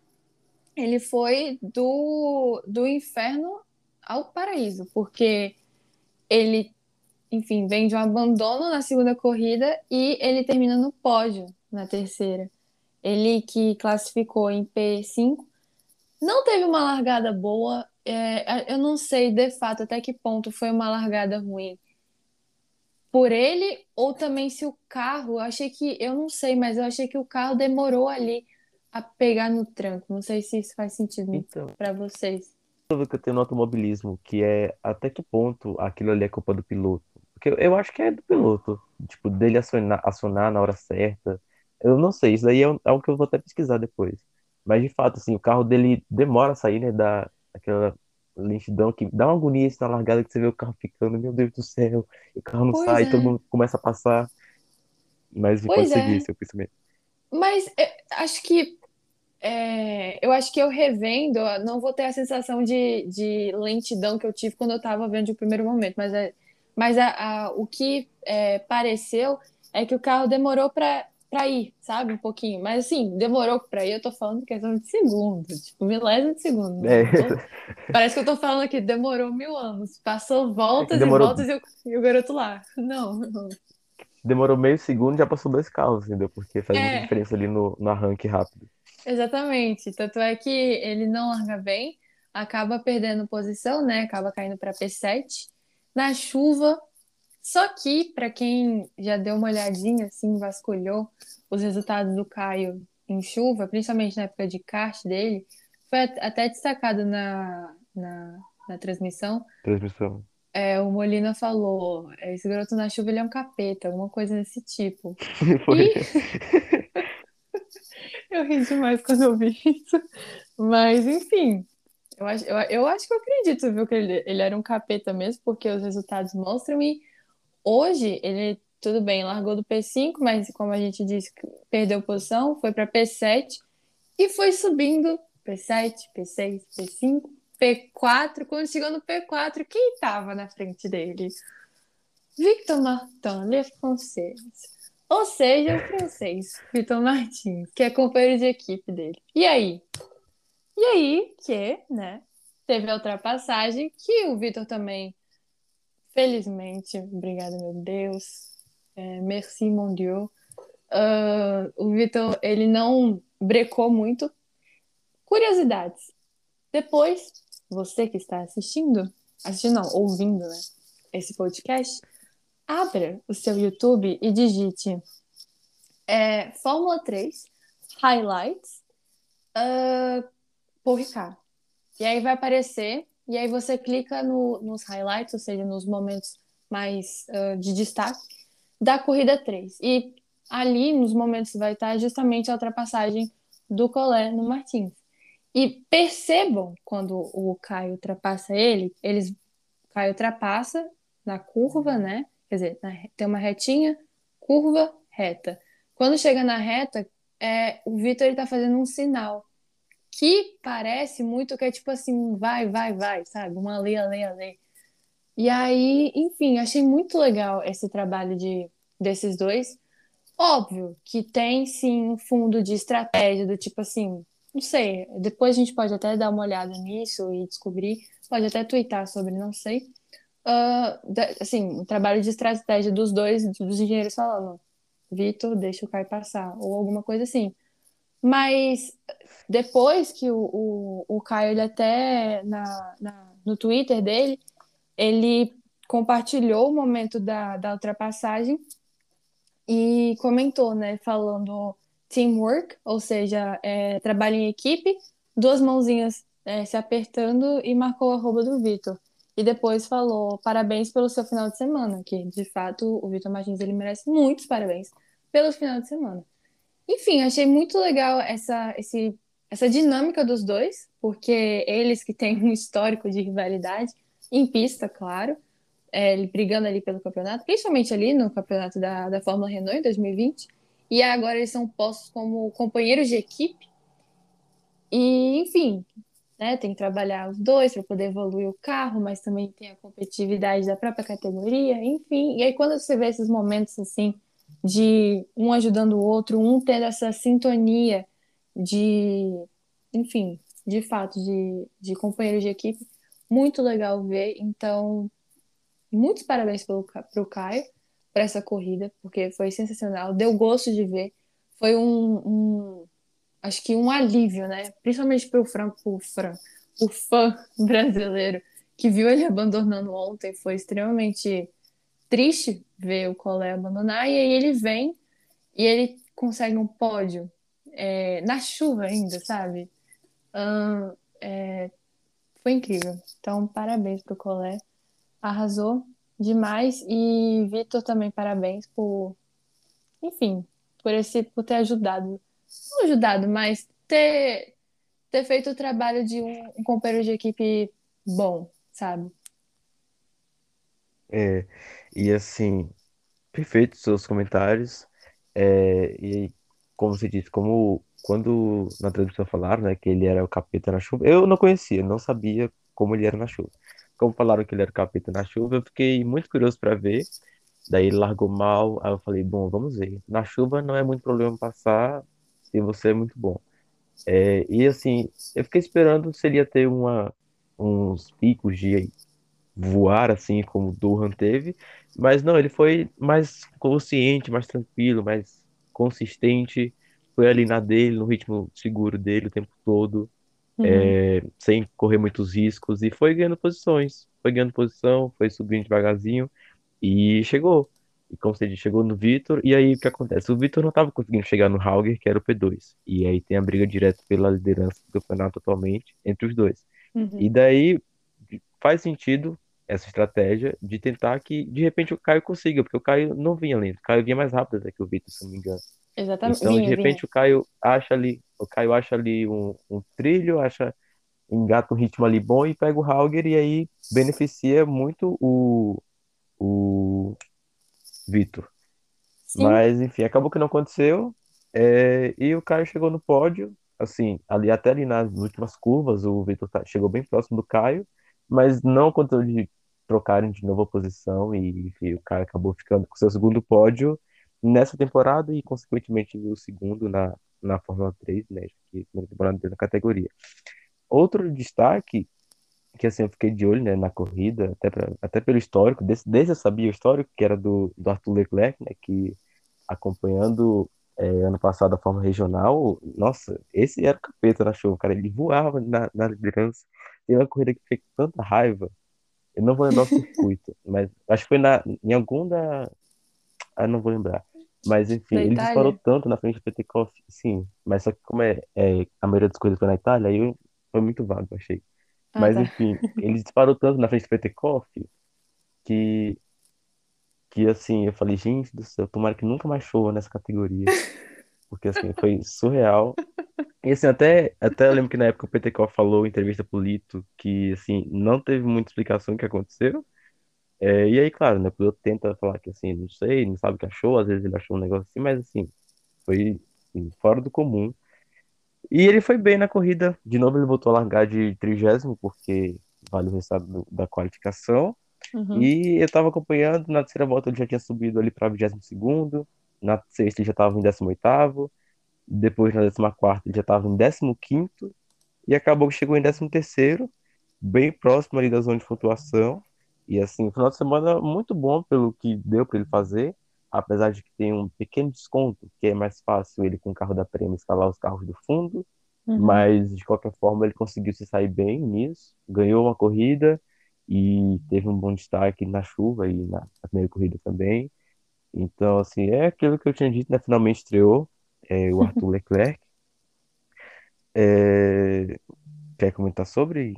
Ele foi do, do inferno ao paraíso, porque ele, enfim, vem de um abandono na segunda corrida e ele termina no pódio na terceira. Ele que classificou em P5 Não teve uma largada boa. é, eu não sei de fato até que ponto foi uma largada ruim por ele ou também se o carro. Eu achei que, eu não sei, mas eu achei que o carro demorou ali a pegar no tranco. Não sei se isso faz sentido Então, para vocês. dúvida que eu tenho no automobilismo, que é até que ponto aquilo ali é culpa do piloto. Porque eu, acho que é do piloto, tipo, dele acionar, acionar na hora certa. Eu não sei, isso daí é um- algo que eu vou até pesquisar depois. Mas de fato, assim, o carro dele demora a sair, né, da aquela lentidão que dá uma agonia na largada que você vê o carro ficando, meu Deus do céu, e o carro não Pois sai, todo é, mundo começa a passar. Mas enfim, pode pois seguir é. seu pensamento. Mas é, acho que é, eu acho que eu revendo, não vou ter a sensação de, de lentidão que eu tive quando eu estava vendo de primeiro momento, mas, é, mas a, a- o que é, pareceu é que o carro demorou para pra ir, sabe? Um pouquinho. Mas assim, demorou pra ir, eu tô falando questão de segundo, tipo, milésimo de segundo. É, Parece que eu tô falando aqui, demorou mil anos. Passou voltas demorou- e voltas e, o- e o garoto lá. Não, não. demorou meio segundo, já passou dois carros, entendeu? Porque faz muita É. diferença ali no, no arranque rápido. Exatamente. Tanto é que ele não larga bem, acaba perdendo posição, né? Acaba caindo para P7 na chuva. Só que, para quem já deu uma olhadinha, assim, vasculhou os resultados do Caio em chuva, principalmente na época de kart dele, foi at- até destacado na, na, na transmissão. Transmissão. É, o Molina falou: esse garoto na chuva ele é um capeta, alguma coisa desse tipo. Foi. Eu ri demais quando eu vi isso. Mas, enfim, eu acho, eu, eu acho que eu acredito, viu, que ele, ele era um capeta mesmo, porque os resultados mostram. E hoje, ele, tudo bem, largou do P5, mas como a gente disse, perdeu posição, foi para P7 e foi subindo P7, P6, P5, P4. Quando chegou no P4, quem estava na frente dele? Victor Martin Le Français. Ou seja, o francês, Vitor Martins, que é companheiro de equipe dele. E aí? E aí que, né, teve a ultrapassagem que o Vitor também, felizmente, obrigada, meu Deus, é, merci, mon Dieu. Ah, o Vitor, ele não brecou muito. Curiosidades. Depois, você que está assistindo, assistindo não, ouvindo, né, esse podcast, abra o seu YouTube e digite é, Fórmula 3 Highlights uh, por Ricardo. E aí vai aparecer, e aí você clica no, nos highlights, ou seja, nos momentos mais uh, de destaque da corrida 3. E ali nos momentos vai estar justamente a ultrapassagem do Collet no Martins. E percebam quando o Caio ultrapassa ele, eles Caio ultrapassa na curva, né? Quer dizer, na- tem uma retinha, curva, reta. Quando chega na reta, é, o Vitor ele tá fazendo um sinal que parece muito que é tipo assim, vai, vai, vai, sabe? Uma lei, a lei, a lei. E aí, enfim, achei muito legal esse trabalho de, desses dois. Óbvio que tem sim um fundo de estratégia, do tipo assim, não sei, depois a gente pode até dar uma olhada nisso e descobrir, pode até twittar sobre, não sei. Da- assim, um trabalho de estratégia dos dois, dos engenheiros falando, Vitor, deixa o Caio passar, ou alguma coisa assim. Mas depois que o, o, o Caio, ele até na, na- no Twitter dele, ele compartilhou o momento da, da ultrapassagem e comentou, né, falando teamwork, ou seja, é, trabalho em equipe, duas mãozinhas é, se apertando e marcou a arroba do Vitor. E depois falou parabéns pelo seu final de semana, que de fato o Vitor Martins ele merece muitos parabéns pelo final de semana. Enfim, achei muito legal essa, esse, essa dinâmica dos dois, porque eles que têm um histórico de rivalidade, em pista, claro, é, brigando ali pelo campeonato, principalmente ali no campeonato da, da Fórmula Renault em 2020, e agora eles são postos como companheiros de equipe. E, enfim, né, tem que trabalhar os dois para poder evoluir o carro, mas também tem a competitividade da própria categoria, enfim. E aí, quando você vê esses momentos assim, de um ajudando o outro, um tendo essa sintonia de, enfim, de fato, de, de companheiros de equipe, muito legal ver. Então, muitos parabéns para o Caio por essa corrida, porque foi sensacional, deu gosto de ver. Foi um, um acho que um alívio, né? Principalmente para o Fran, pro Fran, o fã brasileiro que viu ele abandonando ontem, foi extremamente triste ver o Colé abandonar, e aí ele vem e ele consegue um pódio é, na chuva ainda, sabe? Ahn, é, foi incrível. Então, parabéns pro Colé. Arrasou demais. E Vitor também, parabéns por, enfim, por esse, por ter ajudado. Não ajudado, mas ter, ter feito o trabalho de um, um companheiro de equipe bom, sabe? É, e assim, perfeitos seus comentários. É, e como você disse, como quando na transmissão falaram, né, que ele era o capeta na chuva, eu não conhecia, não sabia como ele era na chuva. Como falaram que ele era o capeta na chuva, eu fiquei muito curioso para ver. Daí ele largou mal, aí eu falei, bom, vamos ver. Na chuva não é muito problema passar se você é muito bom. É, e assim, eu fiquei esperando se ele ia ter uma, uns picos de voar, assim, como o teve, mas não, ele foi mais consciente, mais tranquilo, mais consistente, foi ali na dele, no ritmo seguro dele o tempo todo, Uhum, é, sem correr muitos riscos, e foi ganhando posições, foi ganhando posição, foi subindo devagarzinho, e chegou. E como você disse, chegou no Vitor, e aí o que acontece? O Vitor não estava conseguindo chegar no Hauger, que era o P2, e aí tem a briga direta pela liderança do campeonato atualmente entre os dois. E uhum. daí faz sentido essa estratégia de tentar que de repente o Caio consiga, porque o Caio não vinha lento, o Caio vinha mais rápido até que o Vitor, se não me engano. Exatamente. Então, de Vinha, vinha. repente, o Caio acha ali, o Caio acha ali um, um trilho, acha, engata um ritmo ali bom e pega o Hauger e aí beneficia muito o, o Vitor. Mas, enfim, acabou que não aconteceu. É, e o Caio chegou no pódio, assim, ali até ali nas últimas curvas, o Vitor tá- chegou bem próximo do Caio, mas não aconteceu de trocarem de novo a posição e, enfim, o Caio acabou ficando com seu segundo pódio nessa temporada e, consequentemente, o segundo na, na Fórmula 3, né, que na temporada dele na categoria. Outro destaque, que assim, eu fiquei de olho, né, na corrida, até, pra, até pelo histórico, desse, desse eu sabia o histórico, que era do, do Arthur Leclerc, né, que acompanhando é, ano passado a forma regional, nossa, esse era o capeta na chuva, cara. Ele voava na, na liderança. Teve uma corrida que fez tanta raiva. Eu não vou lembrar o circuito, mas acho que foi na, em algum da. Ah, não vou lembrar. Mas enfim, da ele disparou Itália. tanto na frente do Petekoff, sim. Mas só que como é, é a maioria das coisas foi na Itália, aí eu- foi muito vago, achei. Ah, Mas tá. enfim, ele disparou tanto na frente do Petekoff que, que assim, eu falei, gente do céu, tomara que nunca mais chova nessa categoria. Porque assim, foi surreal. E assim, até, até eu lembro que na época o PTCO falou em entrevista pro Lito que assim, não teve muita explicação do que aconteceu. É, e aí, claro, né, o piloto tenta falar que assim, não sei, não sabe o que achou, às vezes ele achou um negócio assim, mas assim, foi assim, fora do comum. E ele foi bem na corrida. De novo ele voltou a largar de trigésimo, porque vale o resultado do- da qualificação. Uhum. E eu tava acompanhando, na terceira volta ele já tinha subido ali para vigésimo segundo, na sexta ele já estava em décimo oitavo, depois na décima quarta ele já estava em décimo quinto, e acabou que chegou em décimo terceiro, bem próximo ali da zona de pontuação. E assim, um final de semana muito bom pelo que deu para ele fazer, apesar de que tem um pequeno desconto, que é mais fácil ele com o carro da Prema escalar os carros do fundo, Uhum. mas de qualquer forma ele conseguiu se sair bem nisso, ganhou uma corrida e teve um bom destaque na chuva e na primeira corrida também. Então, assim, é aquilo que eu tinha dito, né? Finalmente estreou é, o Arthur Leclerc. É, Quer comentar sobre?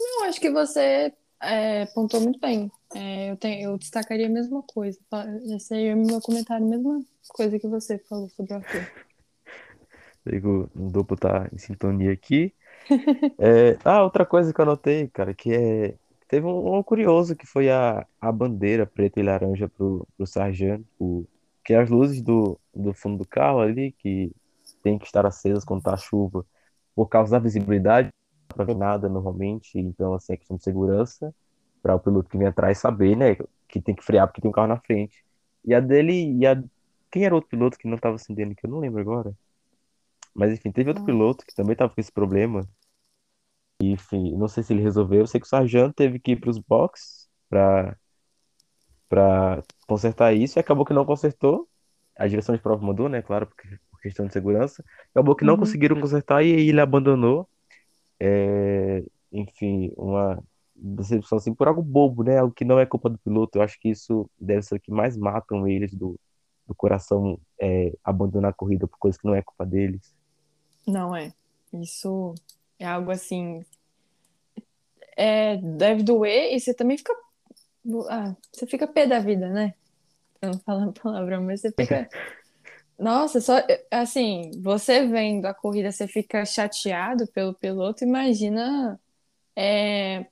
Eu acho que você é, pontuou muito bem. É, eu, tenho, eu destacaria a mesma coisa. Fa- Esse aí é o meu comentário, a mesma coisa que você falou sobre o Arthur. Digo, o duplo tá em sintonia aqui. É, ah, outra coisa que eu anotei, cara, que é. Teve um, um curioso que foi a, a bandeira preta e laranja pro, pro sargento, o, que é as luzes do, do fundo do carro ali, que tem que estar acesas quando tá chuva, por causa da visibilidade, não pra ver nada normalmente, então, assim, é questão de segurança, para o piloto que vem atrás saber, né, que tem que frear porque tem um carro na frente. E a dele, e a. Quem era o outro piloto que não tava acendendo, que eu não lembro agora. Mas enfim, teve outro Ah, piloto que também tava com esse problema. E, enfim, não sei se ele resolveu. Eu sei que o sargento teve que ir para os boxes para para consertar isso e acabou que não consertou. A direção de prova mandou, né? Claro, porque, por questão de segurança. Acabou que não uhum. conseguiram consertar e ele abandonou. É, enfim, uma decepção assim por algo bobo, né? Algo que não é culpa do piloto. Eu acho que isso deve ser o que mais matam eles do, do coração, é, abandonar a corrida por coisas que não é culpa deles. Não é. Isso é algo assim. É, deve doer e você também fica. Ah, você fica pé da vida, né? Eu não falo a palavra, mas você fica. Nossa, só assim, você vendo a corrida, você fica chateado pelo piloto, imagina é,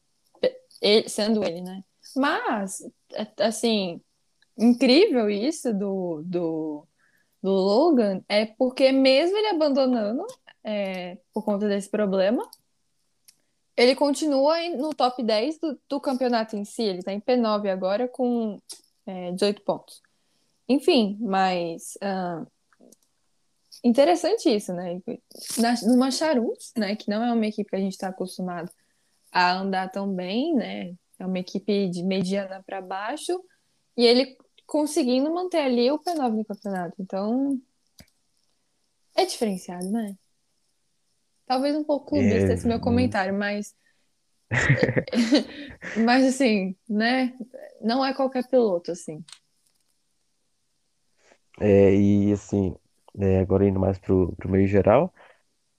ele- sendo ele, né? Mas, é, assim, incrível isso do, do, do Logan é porque mesmo ele abandonando é, por conta desse problema, ele continua no top 10 do, do campeonato em si. Ele tá em P9 agora com é, 18 pontos. Enfim, mas uh, interessante isso, né? Na, numa Charus, né, que não é uma equipe que a gente está acostumado a andar tão bem, né? É uma equipe de mediana para baixo, e ele conseguindo manter ali o P9 no campeonato. Então, é diferenciado, né? Talvez um pouco clubista É, esse meu comentário, mas. mas assim, né? Não é qualquer piloto, assim. é, e assim, é, agora indo mais pro, pro meio geral,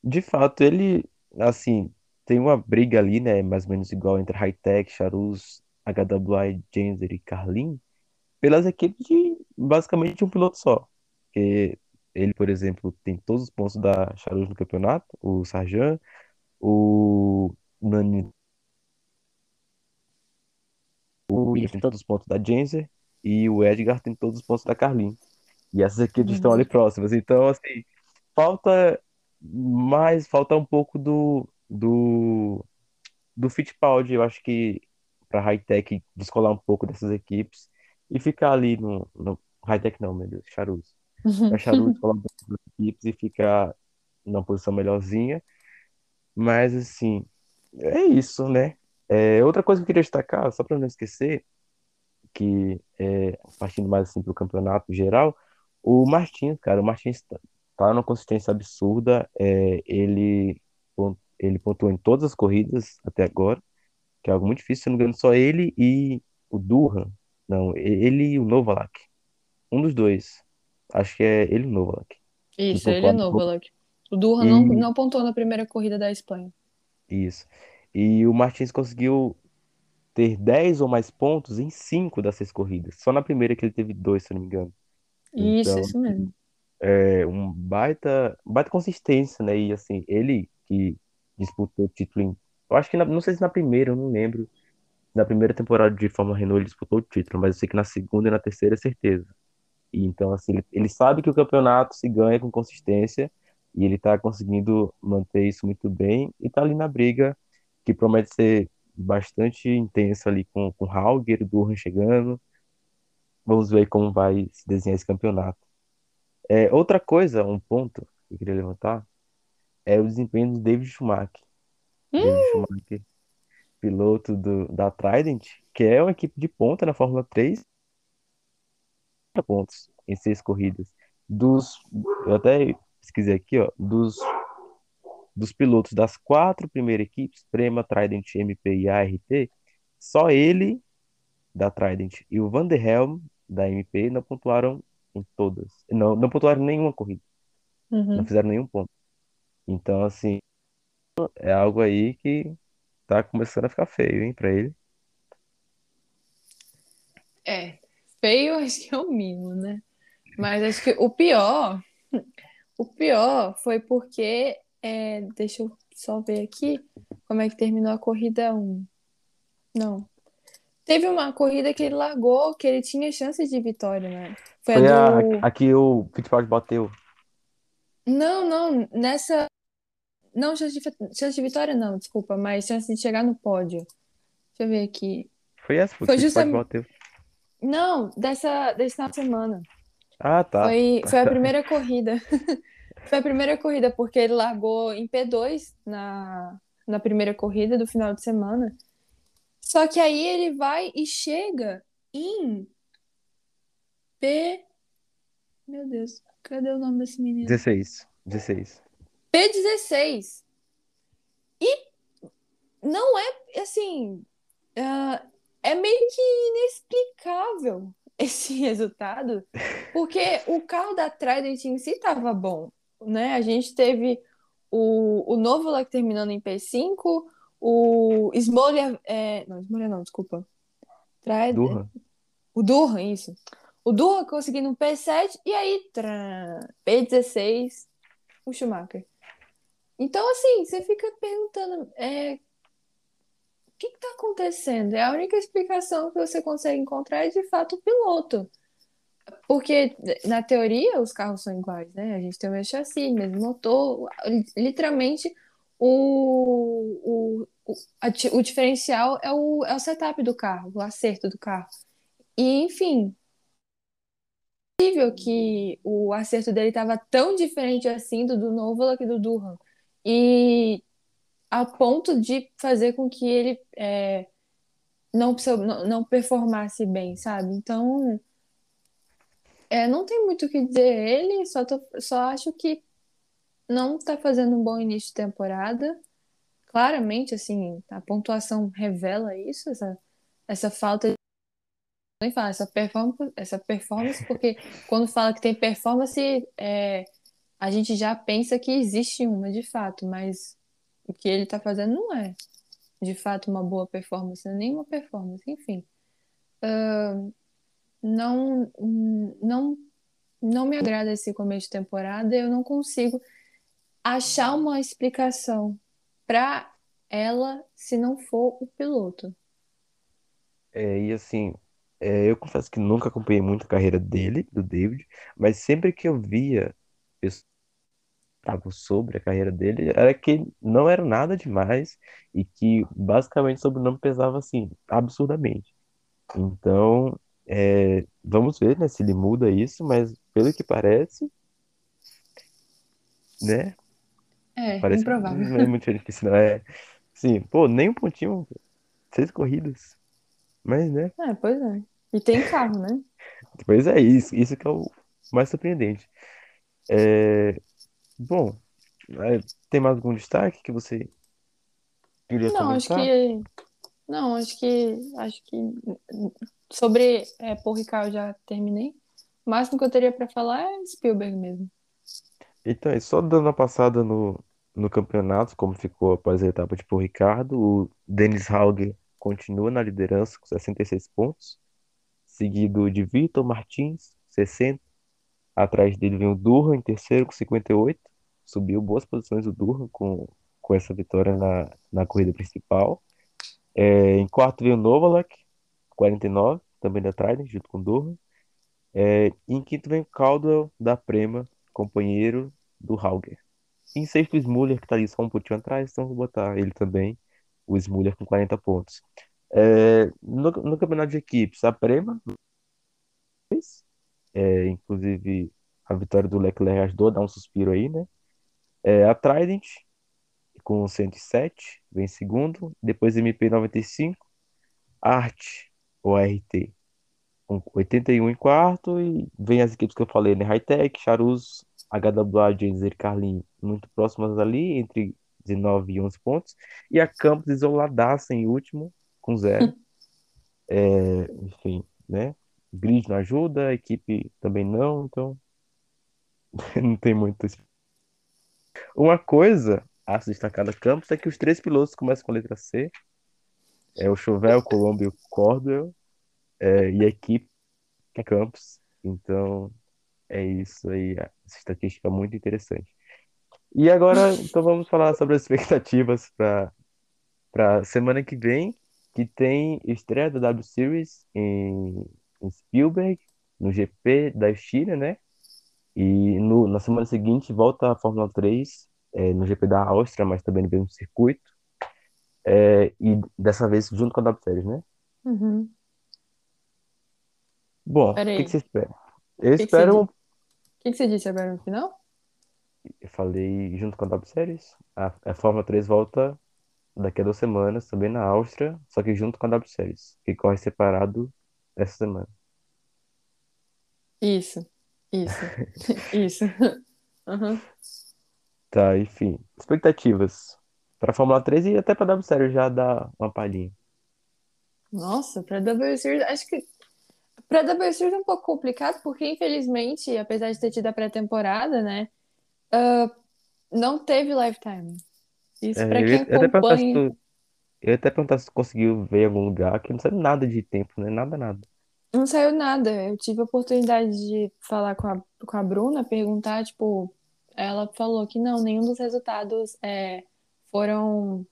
de fato, ele, assim, tem uma briga ali, né, mais ou menos igual entre Hightech, Charus, HWI, Genzer e Carlin, pelas equipes de basicamente um piloto só. Porque ele, por exemplo, tem todos os pontos da Charus no campeonato, o Sarjan, o Nani, o Williams tem todos os pontos da Genzer e o Edgar tem todos os pontos da Carlin. E essas equipes estão ali Uhum. próximas. Então, assim, falta mais, falta um pouco do, do, do Fittipaldi. Eu acho que para Hightech descolar um pouco dessas equipes e ficar ali no, no Hightech não, meu Deus, Charus. Para Charus descolar um pouco das equipes e ficar numa posição melhorzinha. Mas, assim, é isso, né? É, outra coisa que eu queria destacar, só para não esquecer, que é, partindo mais assim pro campeonato geral, o Martins, cara, o Martins tá, tá numa consistência absurda, é, ele, ele pontuou em todas as corridas até agora, que é algo muito difícil, se não me engano, só ele e o Durham, não, ele e o Novalak, um dos dois, acho que é ele Novalak, Isso, ele é Luck. O Durra não, e não pontuou na primeira corrida da Espanha. isso, e o Martins conseguiu ter 10 ou mais pontos em cinco das seis corridas, só na primeira que ele teve dois, se não me engano. Isso, Então, isso mesmo. é um baita, baita consistência, né? E assim, ele que disputou o título em, eu acho que na- não sei se na primeira, eu não lembro. Na primeira temporada de Fórmula Renault ele disputou o título, mas eu sei que na segunda e na terceira é certeza. E então assim, ele, ele sabe que o campeonato se ganha com consistência e ele tá conseguindo manter isso muito bem e tá ali na briga que promete ser bastante intensa ali com com Hauger, Durham chegando. Vamos ver como vai se desenhar esse campeonato. É, outra coisa, um ponto que eu queria levantar é o desempenho do David Schumacher. David Hum, Schumacher, piloto do, da Trident, que é uma equipe de ponta na Fórmula 3, pontos em seis corridas. Dos, eu até pesquisei aqui, ó, dos, dos pilotos das quatro primeiras equipes, Prema, Trident, MP e ART, só ele da Trident e o Van der Helm da MP não pontuaram em todas. Não, não pontuaram em nenhuma corrida, não uhum. fizeram nenhum ponto. Então, assim, é algo aí que tá começando a ficar feio, hein, pra ele. É, feio acho que é o mínimo, né? Mas acho que o pior, o pior foi porque, é, deixa eu só ver aqui como é que terminou a corrida um Não. Teve uma corrida que ele largou, que ele tinha chances de vitória, né? Foi a Foi a, do. a que o Fittipaldi bateu. Não, não, nessa. Não, chance de, chance de vitória não, desculpa, mas chance de chegar no pódio. Deixa eu ver aqui. Foi essa, foi justamente. bateu. Não, dessa, desse final de semana. Ah, tá. Foi, foi a primeira corrida. Foi a primeira corrida, porque ele largou em P2 na, na primeira corrida do final de semana. Só que aí ele vai e chega em P. Meu Deus, cadê o nome desse menino? 16. 16. P16. Não é assim. ah, é meio que inexplicável esse resultado, porque o carro da Trident em si estava bom, né? A gente teve o, o Novola terminando em P5, o Smolia, é, não, Smolia não, desculpa. Trident, Durham. o Durham, isso. O Durham conseguindo um P7 e aí trã, P16, o Schumacher. Então, assim, você fica perguntando, é, que está acontecendo? É a única explicação que você consegue encontrar é de fato o piloto. Porque, na teoria, os carros são iguais, né? A gente tem o mesmo chassi, mesmo motor. Literalmente, o, o, o, o diferencial é o, é o setup do carro, o acerto do carro. E, enfim, possível que o acerto dele estava tão diferente assim do do Novalak e do Durham. E a ponto de fazer com que ele é, não, não, performasse bem, sabe? Então, é, não tem muito o que dizer ele, só, tô, só acho que não está fazendo um bom início de temporada. Claramente, assim, a pontuação revela isso, essa, essa falta de. Nem fala, essa performance, essa performance, porque quando fala que tem performance, é, a gente já pensa que existe uma de fato, mas o que ele está fazendo não é de fato uma boa performance, nem uma performance, enfim. Uh, não, não, não me agrada esse começo de temporada, eu não consigo achar uma explicação para ela se não for o piloto. É, e assim, é, eu confesso que nunca acompanhei muito a carreira dele, do David, mas sempre que eu via pessoas falavam sobre a carreira dele, era que não era nada demais e que basicamente o sobrenome pesava assim, absurdamente. Então, é, vamos ver, né, se ele muda isso, mas pelo que parece, né? É, Parece improvável. não é muito difícil, não. É, sim, pô, nem um pontinho, seis corridas. Mas, né? É, pois é. E tem carro, né? Pois é, isso, isso que é o mais surpreendente. É, bom, é, tem mais algum destaque que você queria Não, acho comentar? que. Não, acho que. Acho que. Sobre é, Paul Ricard eu já terminei. O máximo que eu teria para falar é Spielberg mesmo. Então, e só dando uma passada no, no campeonato, como ficou após a etapa de Paul Ricardo, o Dennis Hauger continua na liderança com 66 pontos, seguido de Vitor Martins, 60. Atrás dele vem o Durham em terceiro com 58. Subiu boas posições o Durham com, com essa vitória na, na corrida principal. É, em quarto vem o Novalak, 49, também da Trident, junto com o Durham. É, em quinto vem o Caldwell da Prema, companheiro do Hauger. Em sexto, o Smuller, que está ali só um pouquinho atrás, então vou botar ele também, o Smuller com 40 pontos. É, no, no campeonato de equipes, a Prema, é, inclusive a vitória do Leclerc ajudou a dar um suspiro aí, né? É, a Trident, com 107, vem em segundo. Depois MP95, Art, ou RT, com 81 em quarto. E vem as equipes que eu falei, né? Hightech, Charus, HWA, Jazer e Carlin, muito próximas ali, entre 19 e 11 pontos. E a Campos isoladaça em último, com zero. É, enfim, né? Grid não ajuda, a equipe também não, então não tem muito. Uma coisa a se destacar da Campos é que os três pilotos começam com a letra C. É o Chauvel, o Colombo e o Cordwell. É, e a equipe é Campos. Então, é isso aí. Essa estatística é muito interessante. E agora, então vamos falar sobre as expectativas para para semana que vem, que tem estreia da W Series em, em Spielberg, no GP da China, né? E no, na semana seguinte volta a Fórmula 3 é, no GP da Áustria, mas também no mesmo circuito. É, e dessa vez junto com a W Series, né? Uhum. Bom, o que, que você espera? Eu que espero, O que que você disse agora no final? eu falei junto com a W Series, a, a Fórmula 3 volta daqui a duas semanas, também na Áustria, só que junto com a W Series, que corre separado essa semana. Isso, isso, isso. Uhum. Tá, enfim. Expectativas para Fórmula 3 e até para W Series já dar uma palhinha. Nossa, para W Series, acho que para W Series é um pouco complicado, porque infelizmente, apesar de ter tido a pré-temporada, né, ah, não teve lifetime. Isso É, para quem acompanha, eu ia até perguntar se conseguiu ver em algum lugar, que não sabe nada de tempo, né? Nada, nada. não saiu nada. Eu tive a oportunidade de falar com a, com a Bruna, perguntar, tipo, ela falou que não, nenhum dos resultados é, foram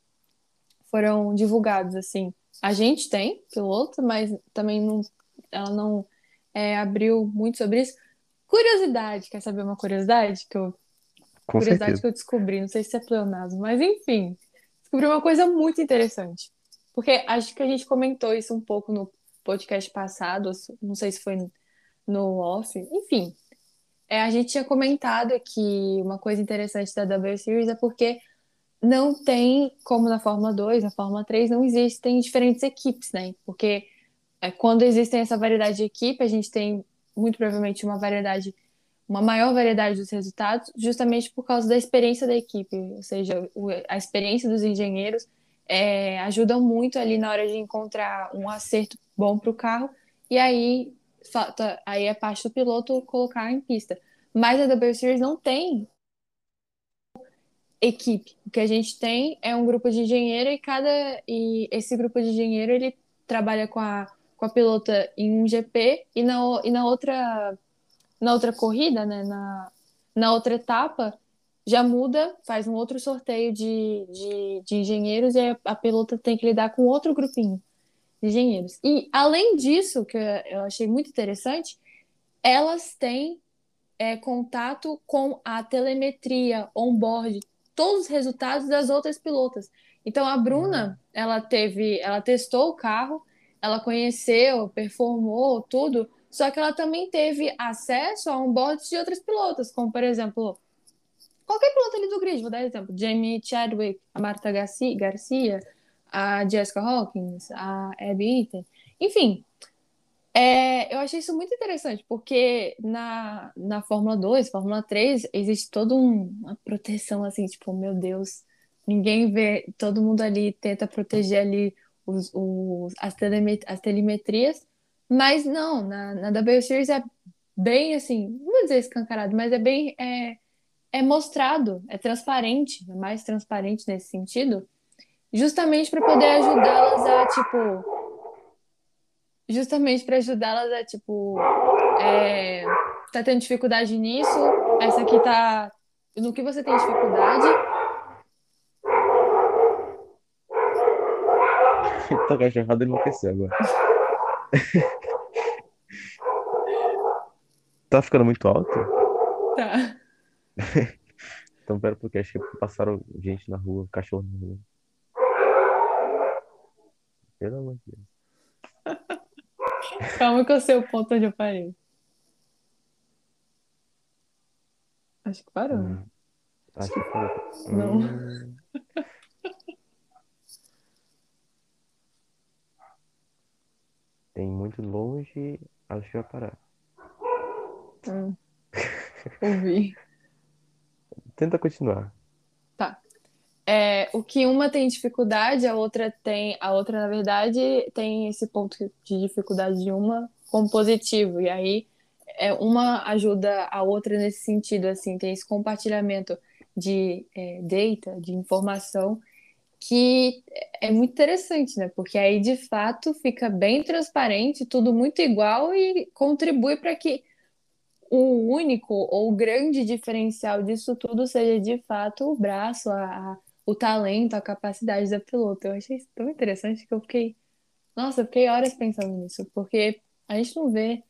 foram divulgados assim. A gente tem piloto, mas também não, ela não é, abriu muito sobre isso. Curiosidade, quer saber uma curiosidade que eu, Com curiosidade certeza. que eu descobri, não sei se é pleonasmo, mas enfim, descobri uma coisa muito interessante. Porque acho que a gente comentou isso um pouco no, podcast passado, não sei se foi no off, enfim. É, a gente tinha comentado que uma coisa interessante da W Series é porque não tem, como na Fórmula 2, na Fórmula 3, não existem diferentes equipes, né? Porque é, quando existem essa variedade de equipe, a gente tem muito provavelmente uma variedade, uma maior variedade dos resultados, justamente por causa da experiência da equipe, ou seja, a experiência dos engenheiros é, ajudam muito ali na hora de encontrar um acerto bom para o carro, e aí, falta, aí é parte do piloto colocar em pista. Mas a W Series não tem equipe. O que a gente tem é um grupo de engenheiro e cada e esse grupo de engenheiro ele trabalha com a, com a pilota em um GP e na, e na outra na outra corrida, né, na, na outra etapa, já muda, faz um outro sorteio de, de, de engenheiros e a, a pilota tem que lidar com outro grupinho de engenheiros. E além disso, que eu achei muito interessante, elas têm é, contato com a telemetria on-board todos os resultados das outras pilotas. Então a Bruna, ela teve, ela testou o carro, ela conheceu, performou tudo, só que ela também teve acesso a onboard de outras pilotas, como por exemplo, qualquer piloto ali do grid, vou dar exemplo, Jamie Chadwick, a Marta Garcia, a Jessica Hawkins, a Abby Eaton, enfim, é, eu achei isso muito interessante, porque na, na Fórmula 2, Fórmula 3, existe toda um, uma proteção, assim, tipo, meu Deus, ninguém vê, todo mundo ali tenta proteger ali os, os, as, telemet as telemetrias, mas não, na, na W Series é bem, assim, não vou dizer escancarado, mas é bem, é, é mostrado, é transparente, é mais transparente nesse sentido, justamente para poder ajudá-las a, tipo, justamente para ajudá-las a, tipo, é, tá tendo dificuldade nisso, essa aqui tá. No que você tem dificuldade. Tá cachorrado enlouqueceu agora. tá ficando muito alto? Tá. então pera porque acho que passaram gente na rua, cachorro na rua. Pelo amor de Deus. Calma que eu sei o ponto onde eu parei. Acho que parou. Hum. Acho que parou. Não. Hum. Tem muito longe, acho que vai parar. Hum. Ouvi. Tenta continuar. Tá. É, o que uma tem dificuldade, a outra tem, a outra na verdade tem esse ponto de dificuldade de uma como positivo e aí é, uma ajuda a outra nesse sentido, assim, tem esse compartilhamento de é, data, de informação que é muito interessante, né? Porque aí de fato fica bem transparente, tudo muito igual e contribui para que o único ou grande diferencial disso tudo seja de fato o braço, a, o talento, a capacidade da piloto. Eu achei isso tão interessante que eu fiquei. Nossa, eu fiquei horas pensando nisso, porque a gente não vê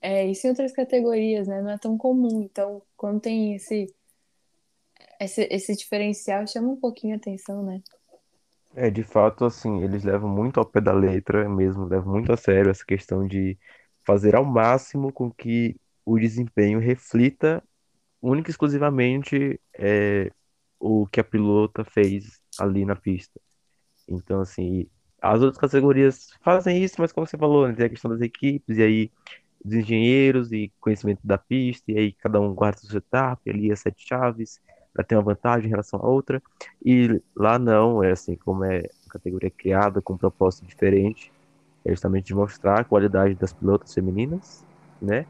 é, isso em outras categorias, né? Não é tão comum. Então, quando tem esse, esse, esse diferencial, chama um pouquinho a atenção, né? É, de fato, assim, eles levam muito ao pé da letra mesmo, levam muito a sério essa questão de fazer ao máximo com que o desempenho reflita única e exclusivamente é, o que a pilota fez ali na pista. Então, assim, as outras categorias fazem isso, mas como você falou, né, tem a questão das equipes, e aí dos engenheiros e conhecimento da pista, e aí cada um guarda o seu setup, ali as sete chaves, para ter uma vantagem em relação à outra. E lá não, é assim, como é uma categoria criada com um propósito diferente, é justamente de mostrar a qualidade das pilotas femininas, né?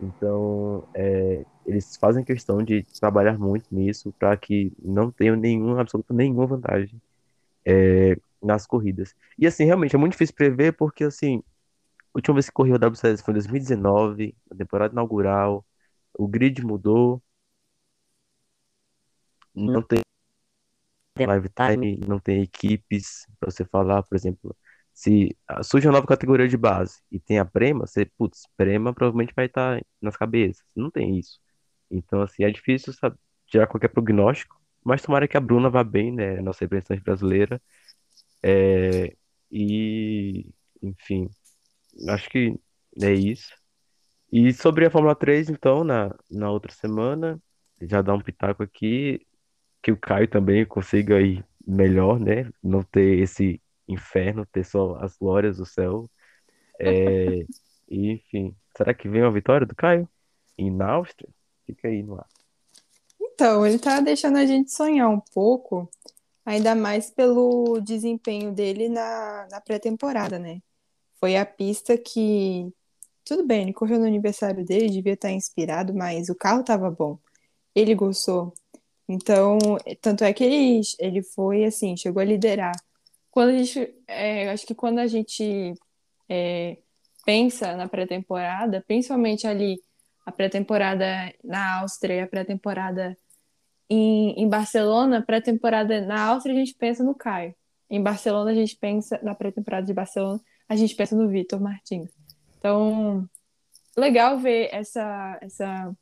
Então, é, eles fazem questão de trabalhar muito nisso para que não tenham nenhuma, absoluta nenhuma vantagem é, nas corridas. E assim, realmente é muito difícil prever porque assim, a última vez que correu a WCS foi em 2019, na temporada inaugural, o grid mudou, não tem live time, não tem equipes para você falar, por exemplo, se surge uma nova categoria de base e tem a Prema, você, putz, Prema provavelmente vai estar nas cabeças. Não tem isso. Então, assim, é difícil sabe, tirar qualquer prognóstico, mas tomara que a Bruna vá bem, né? Nossa representante brasileira. É, e, enfim, acho que é isso. E sobre a Fórmula 3, então, na, na outra semana, já dá um pitaco aqui, que o Caio também consiga ir melhor, né? Não ter esse inferno, ter só as glórias do céu. É, enfim, será que vem uma vitória do Caio? E na Áustria? Fica aí no ar. Então, ele tá deixando a gente sonhar um pouco, ainda mais pelo desempenho dele na, na pré-temporada, né? Foi a pista que. Tudo bem, ele correu no aniversário dele, devia estar inspirado, mas o carro tava bom. Ele gostou. Então, tanto é que ele, ele foi assim, chegou a liderar. Quando a gente. É, acho que quando a gente é, pensa na pré-temporada, principalmente ali a pré-temporada na Áustria e a pré-temporada em, em Barcelona, pré-temporada na Áustria a gente pensa no Caio. Em Barcelona a gente pensa, na pré-temporada de Barcelona, a gente pensa no Vitor Martins. Então, legal ver essa, essa,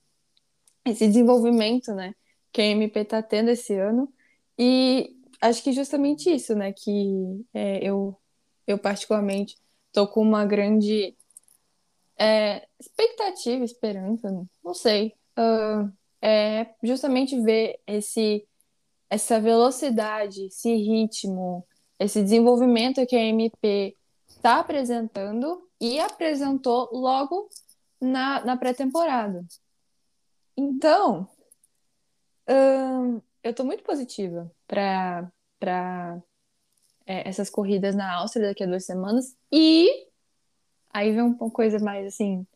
esse desenvolvimento, né, que a MP está tendo esse ano. E acho que justamente isso, né, que é, eu, eu particularmente tô com uma grande é, expectativa, esperança, não sei. Uh, é justamente ver esse, essa velocidade, esse ritmo, esse desenvolvimento que a MP está apresentando e apresentou logo na, na pré-temporada. Então, hum, eu estou muito positiva para é, essas corridas na Áustria daqui a duas semanas e aí vem uma coisa mais assim,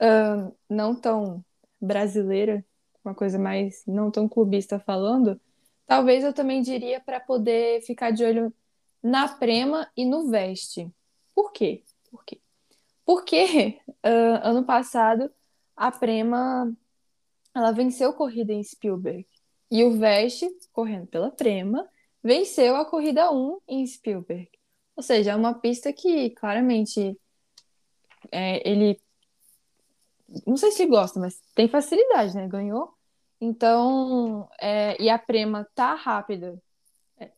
hum, não tão brasileira, uma coisa mais não tão clubista falando, talvez eu também diria para poder ficar de olho na Prema e no Veste. Por quê? Por quê? Porque uh, ano passado a Prema ela venceu corrida em Spielberg e o Veste, correndo pela Prema, venceu a corrida 1 em Spielberg. Ou seja, é uma pista que claramente é, ele não sei se gosta, mas tem facilidade, né? Ganhou. Então, é, e a Prema tá rápida. É,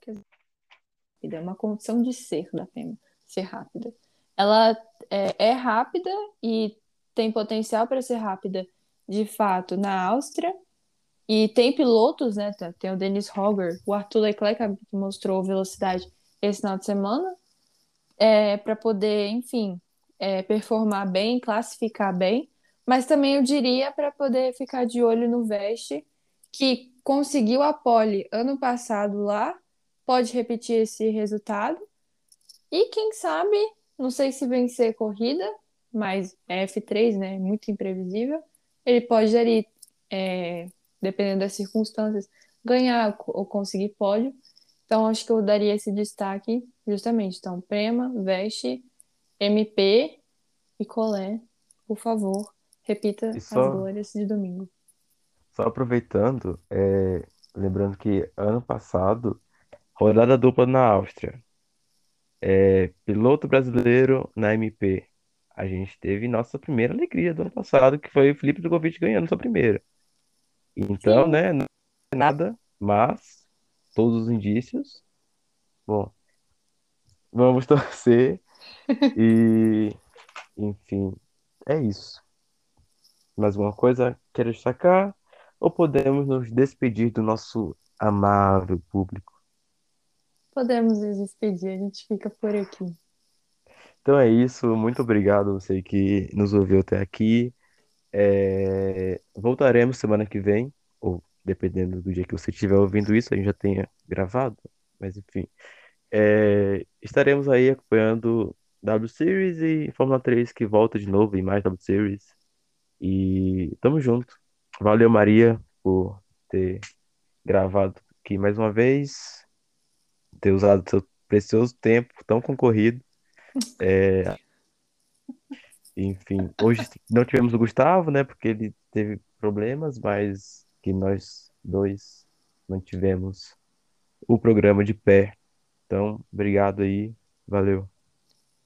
é uma condição de ser da Prema, ser rápida. Ela é, é rápida e tem potencial para ser rápida, de fato, na Áustria. E tem pilotos, né? Tem o Dennis Hogger, o Arthur Leclerc, que mostrou velocidade esse final de semana, é, para poder, enfim, é, performar bem, classificar bem. Mas também eu diria para poder ficar de olho no Veste, que conseguiu a pole ano passado lá, pode repetir esse resultado. E quem sabe, não sei se vencer corrida, mas é F3, né? Muito imprevisível. Ele pode ali, é, dependendo das circunstâncias, ganhar ou conseguir pódio. Então, acho que eu daria esse destaque justamente. Então, Prema, Veste, MP e Colé, por favor, repita só, as glórias de domingo. Só aproveitando, é, lembrando que ano passado, rodada dupla na Áustria, é, piloto brasileiro na MP. A gente teve nossa primeira alegria do ano passado, que foi o Felipe Drogovic ganhando sua primeira. Então, Sim. né, não é nada, mas todos os indícios. Bom, vamos torcer e, enfim, é isso. Mais alguma coisa quer destacar? Ou podemos nos despedir do nosso amável público? Podemos nos despedir, a gente fica por aqui. Então é isso, muito obrigado você que nos ouviu até aqui. É, Voltaremos semana que vem, ou dependendo do dia que você estiver ouvindo isso, a gente já tenha gravado, mas enfim. É, Estaremos aí acompanhando W Series e Fórmula 3 que volta de novo e mais W Series. E tamo junto. Valeu, Maria, por ter gravado aqui mais uma vez, ter usado seu precioso tempo tão concorrido. É, Enfim, hoje não tivemos o Gustavo, né? Porque ele teve problemas, mas que nós dois mantivemos o programa de pé. Então, obrigado aí, valeu.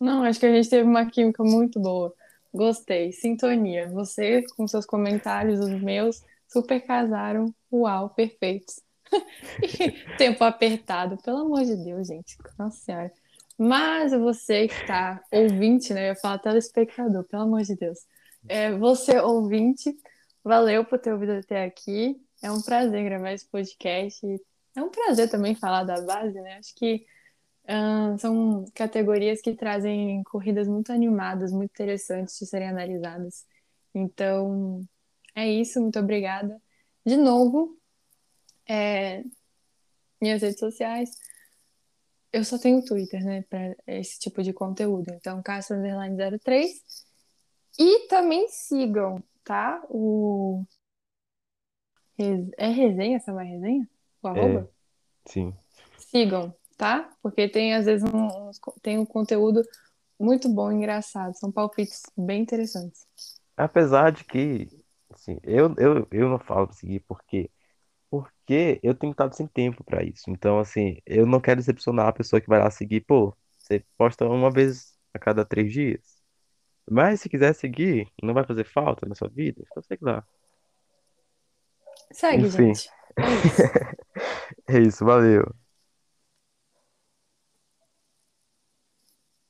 Não, acho que a gente teve uma química muito boa. Gostei, sintonia. Você com seus comentários, os meus, super casaram. Uau, perfeitos. Tempo apertado, pelo amor de Deus, gente. Nossa Senhora. Mas você que tá ouvinte, né? Eu ia falar telespectador, pelo amor de Deus. É, você ouvinte, valeu por ter ouvido até aqui. É um prazer gravar esse podcast. É um prazer também falar da base, né? Acho que são categorias que trazem corridas muito animadas, muito interessantes de serem analisadas. Então, é isso. Muito obrigada. De novo, é, minhas redes sociais. Eu só tenho Twitter, né, para esse tipo de conteúdo. Então, Castro Underline 03. E também sigam, tá? O. É resenha, essa vai resenha? O É, arroba? sim. Sigam, tá? Porque tem, às vezes, um, tem um conteúdo muito bom, engraçado. São palpites bem interessantes. Apesar de que, assim, eu, eu, eu não falo pra seguir porque, porque eu tenho estado sem tempo pra isso. Então, assim, eu não quero decepcionar a pessoa que vai lá seguir. Pô, você posta uma vez a cada três dias. Mas se quiser seguir, não vai fazer falta na sua vida, então segue lá. Segue, Enfim, gente. É isso. é isso, valeu.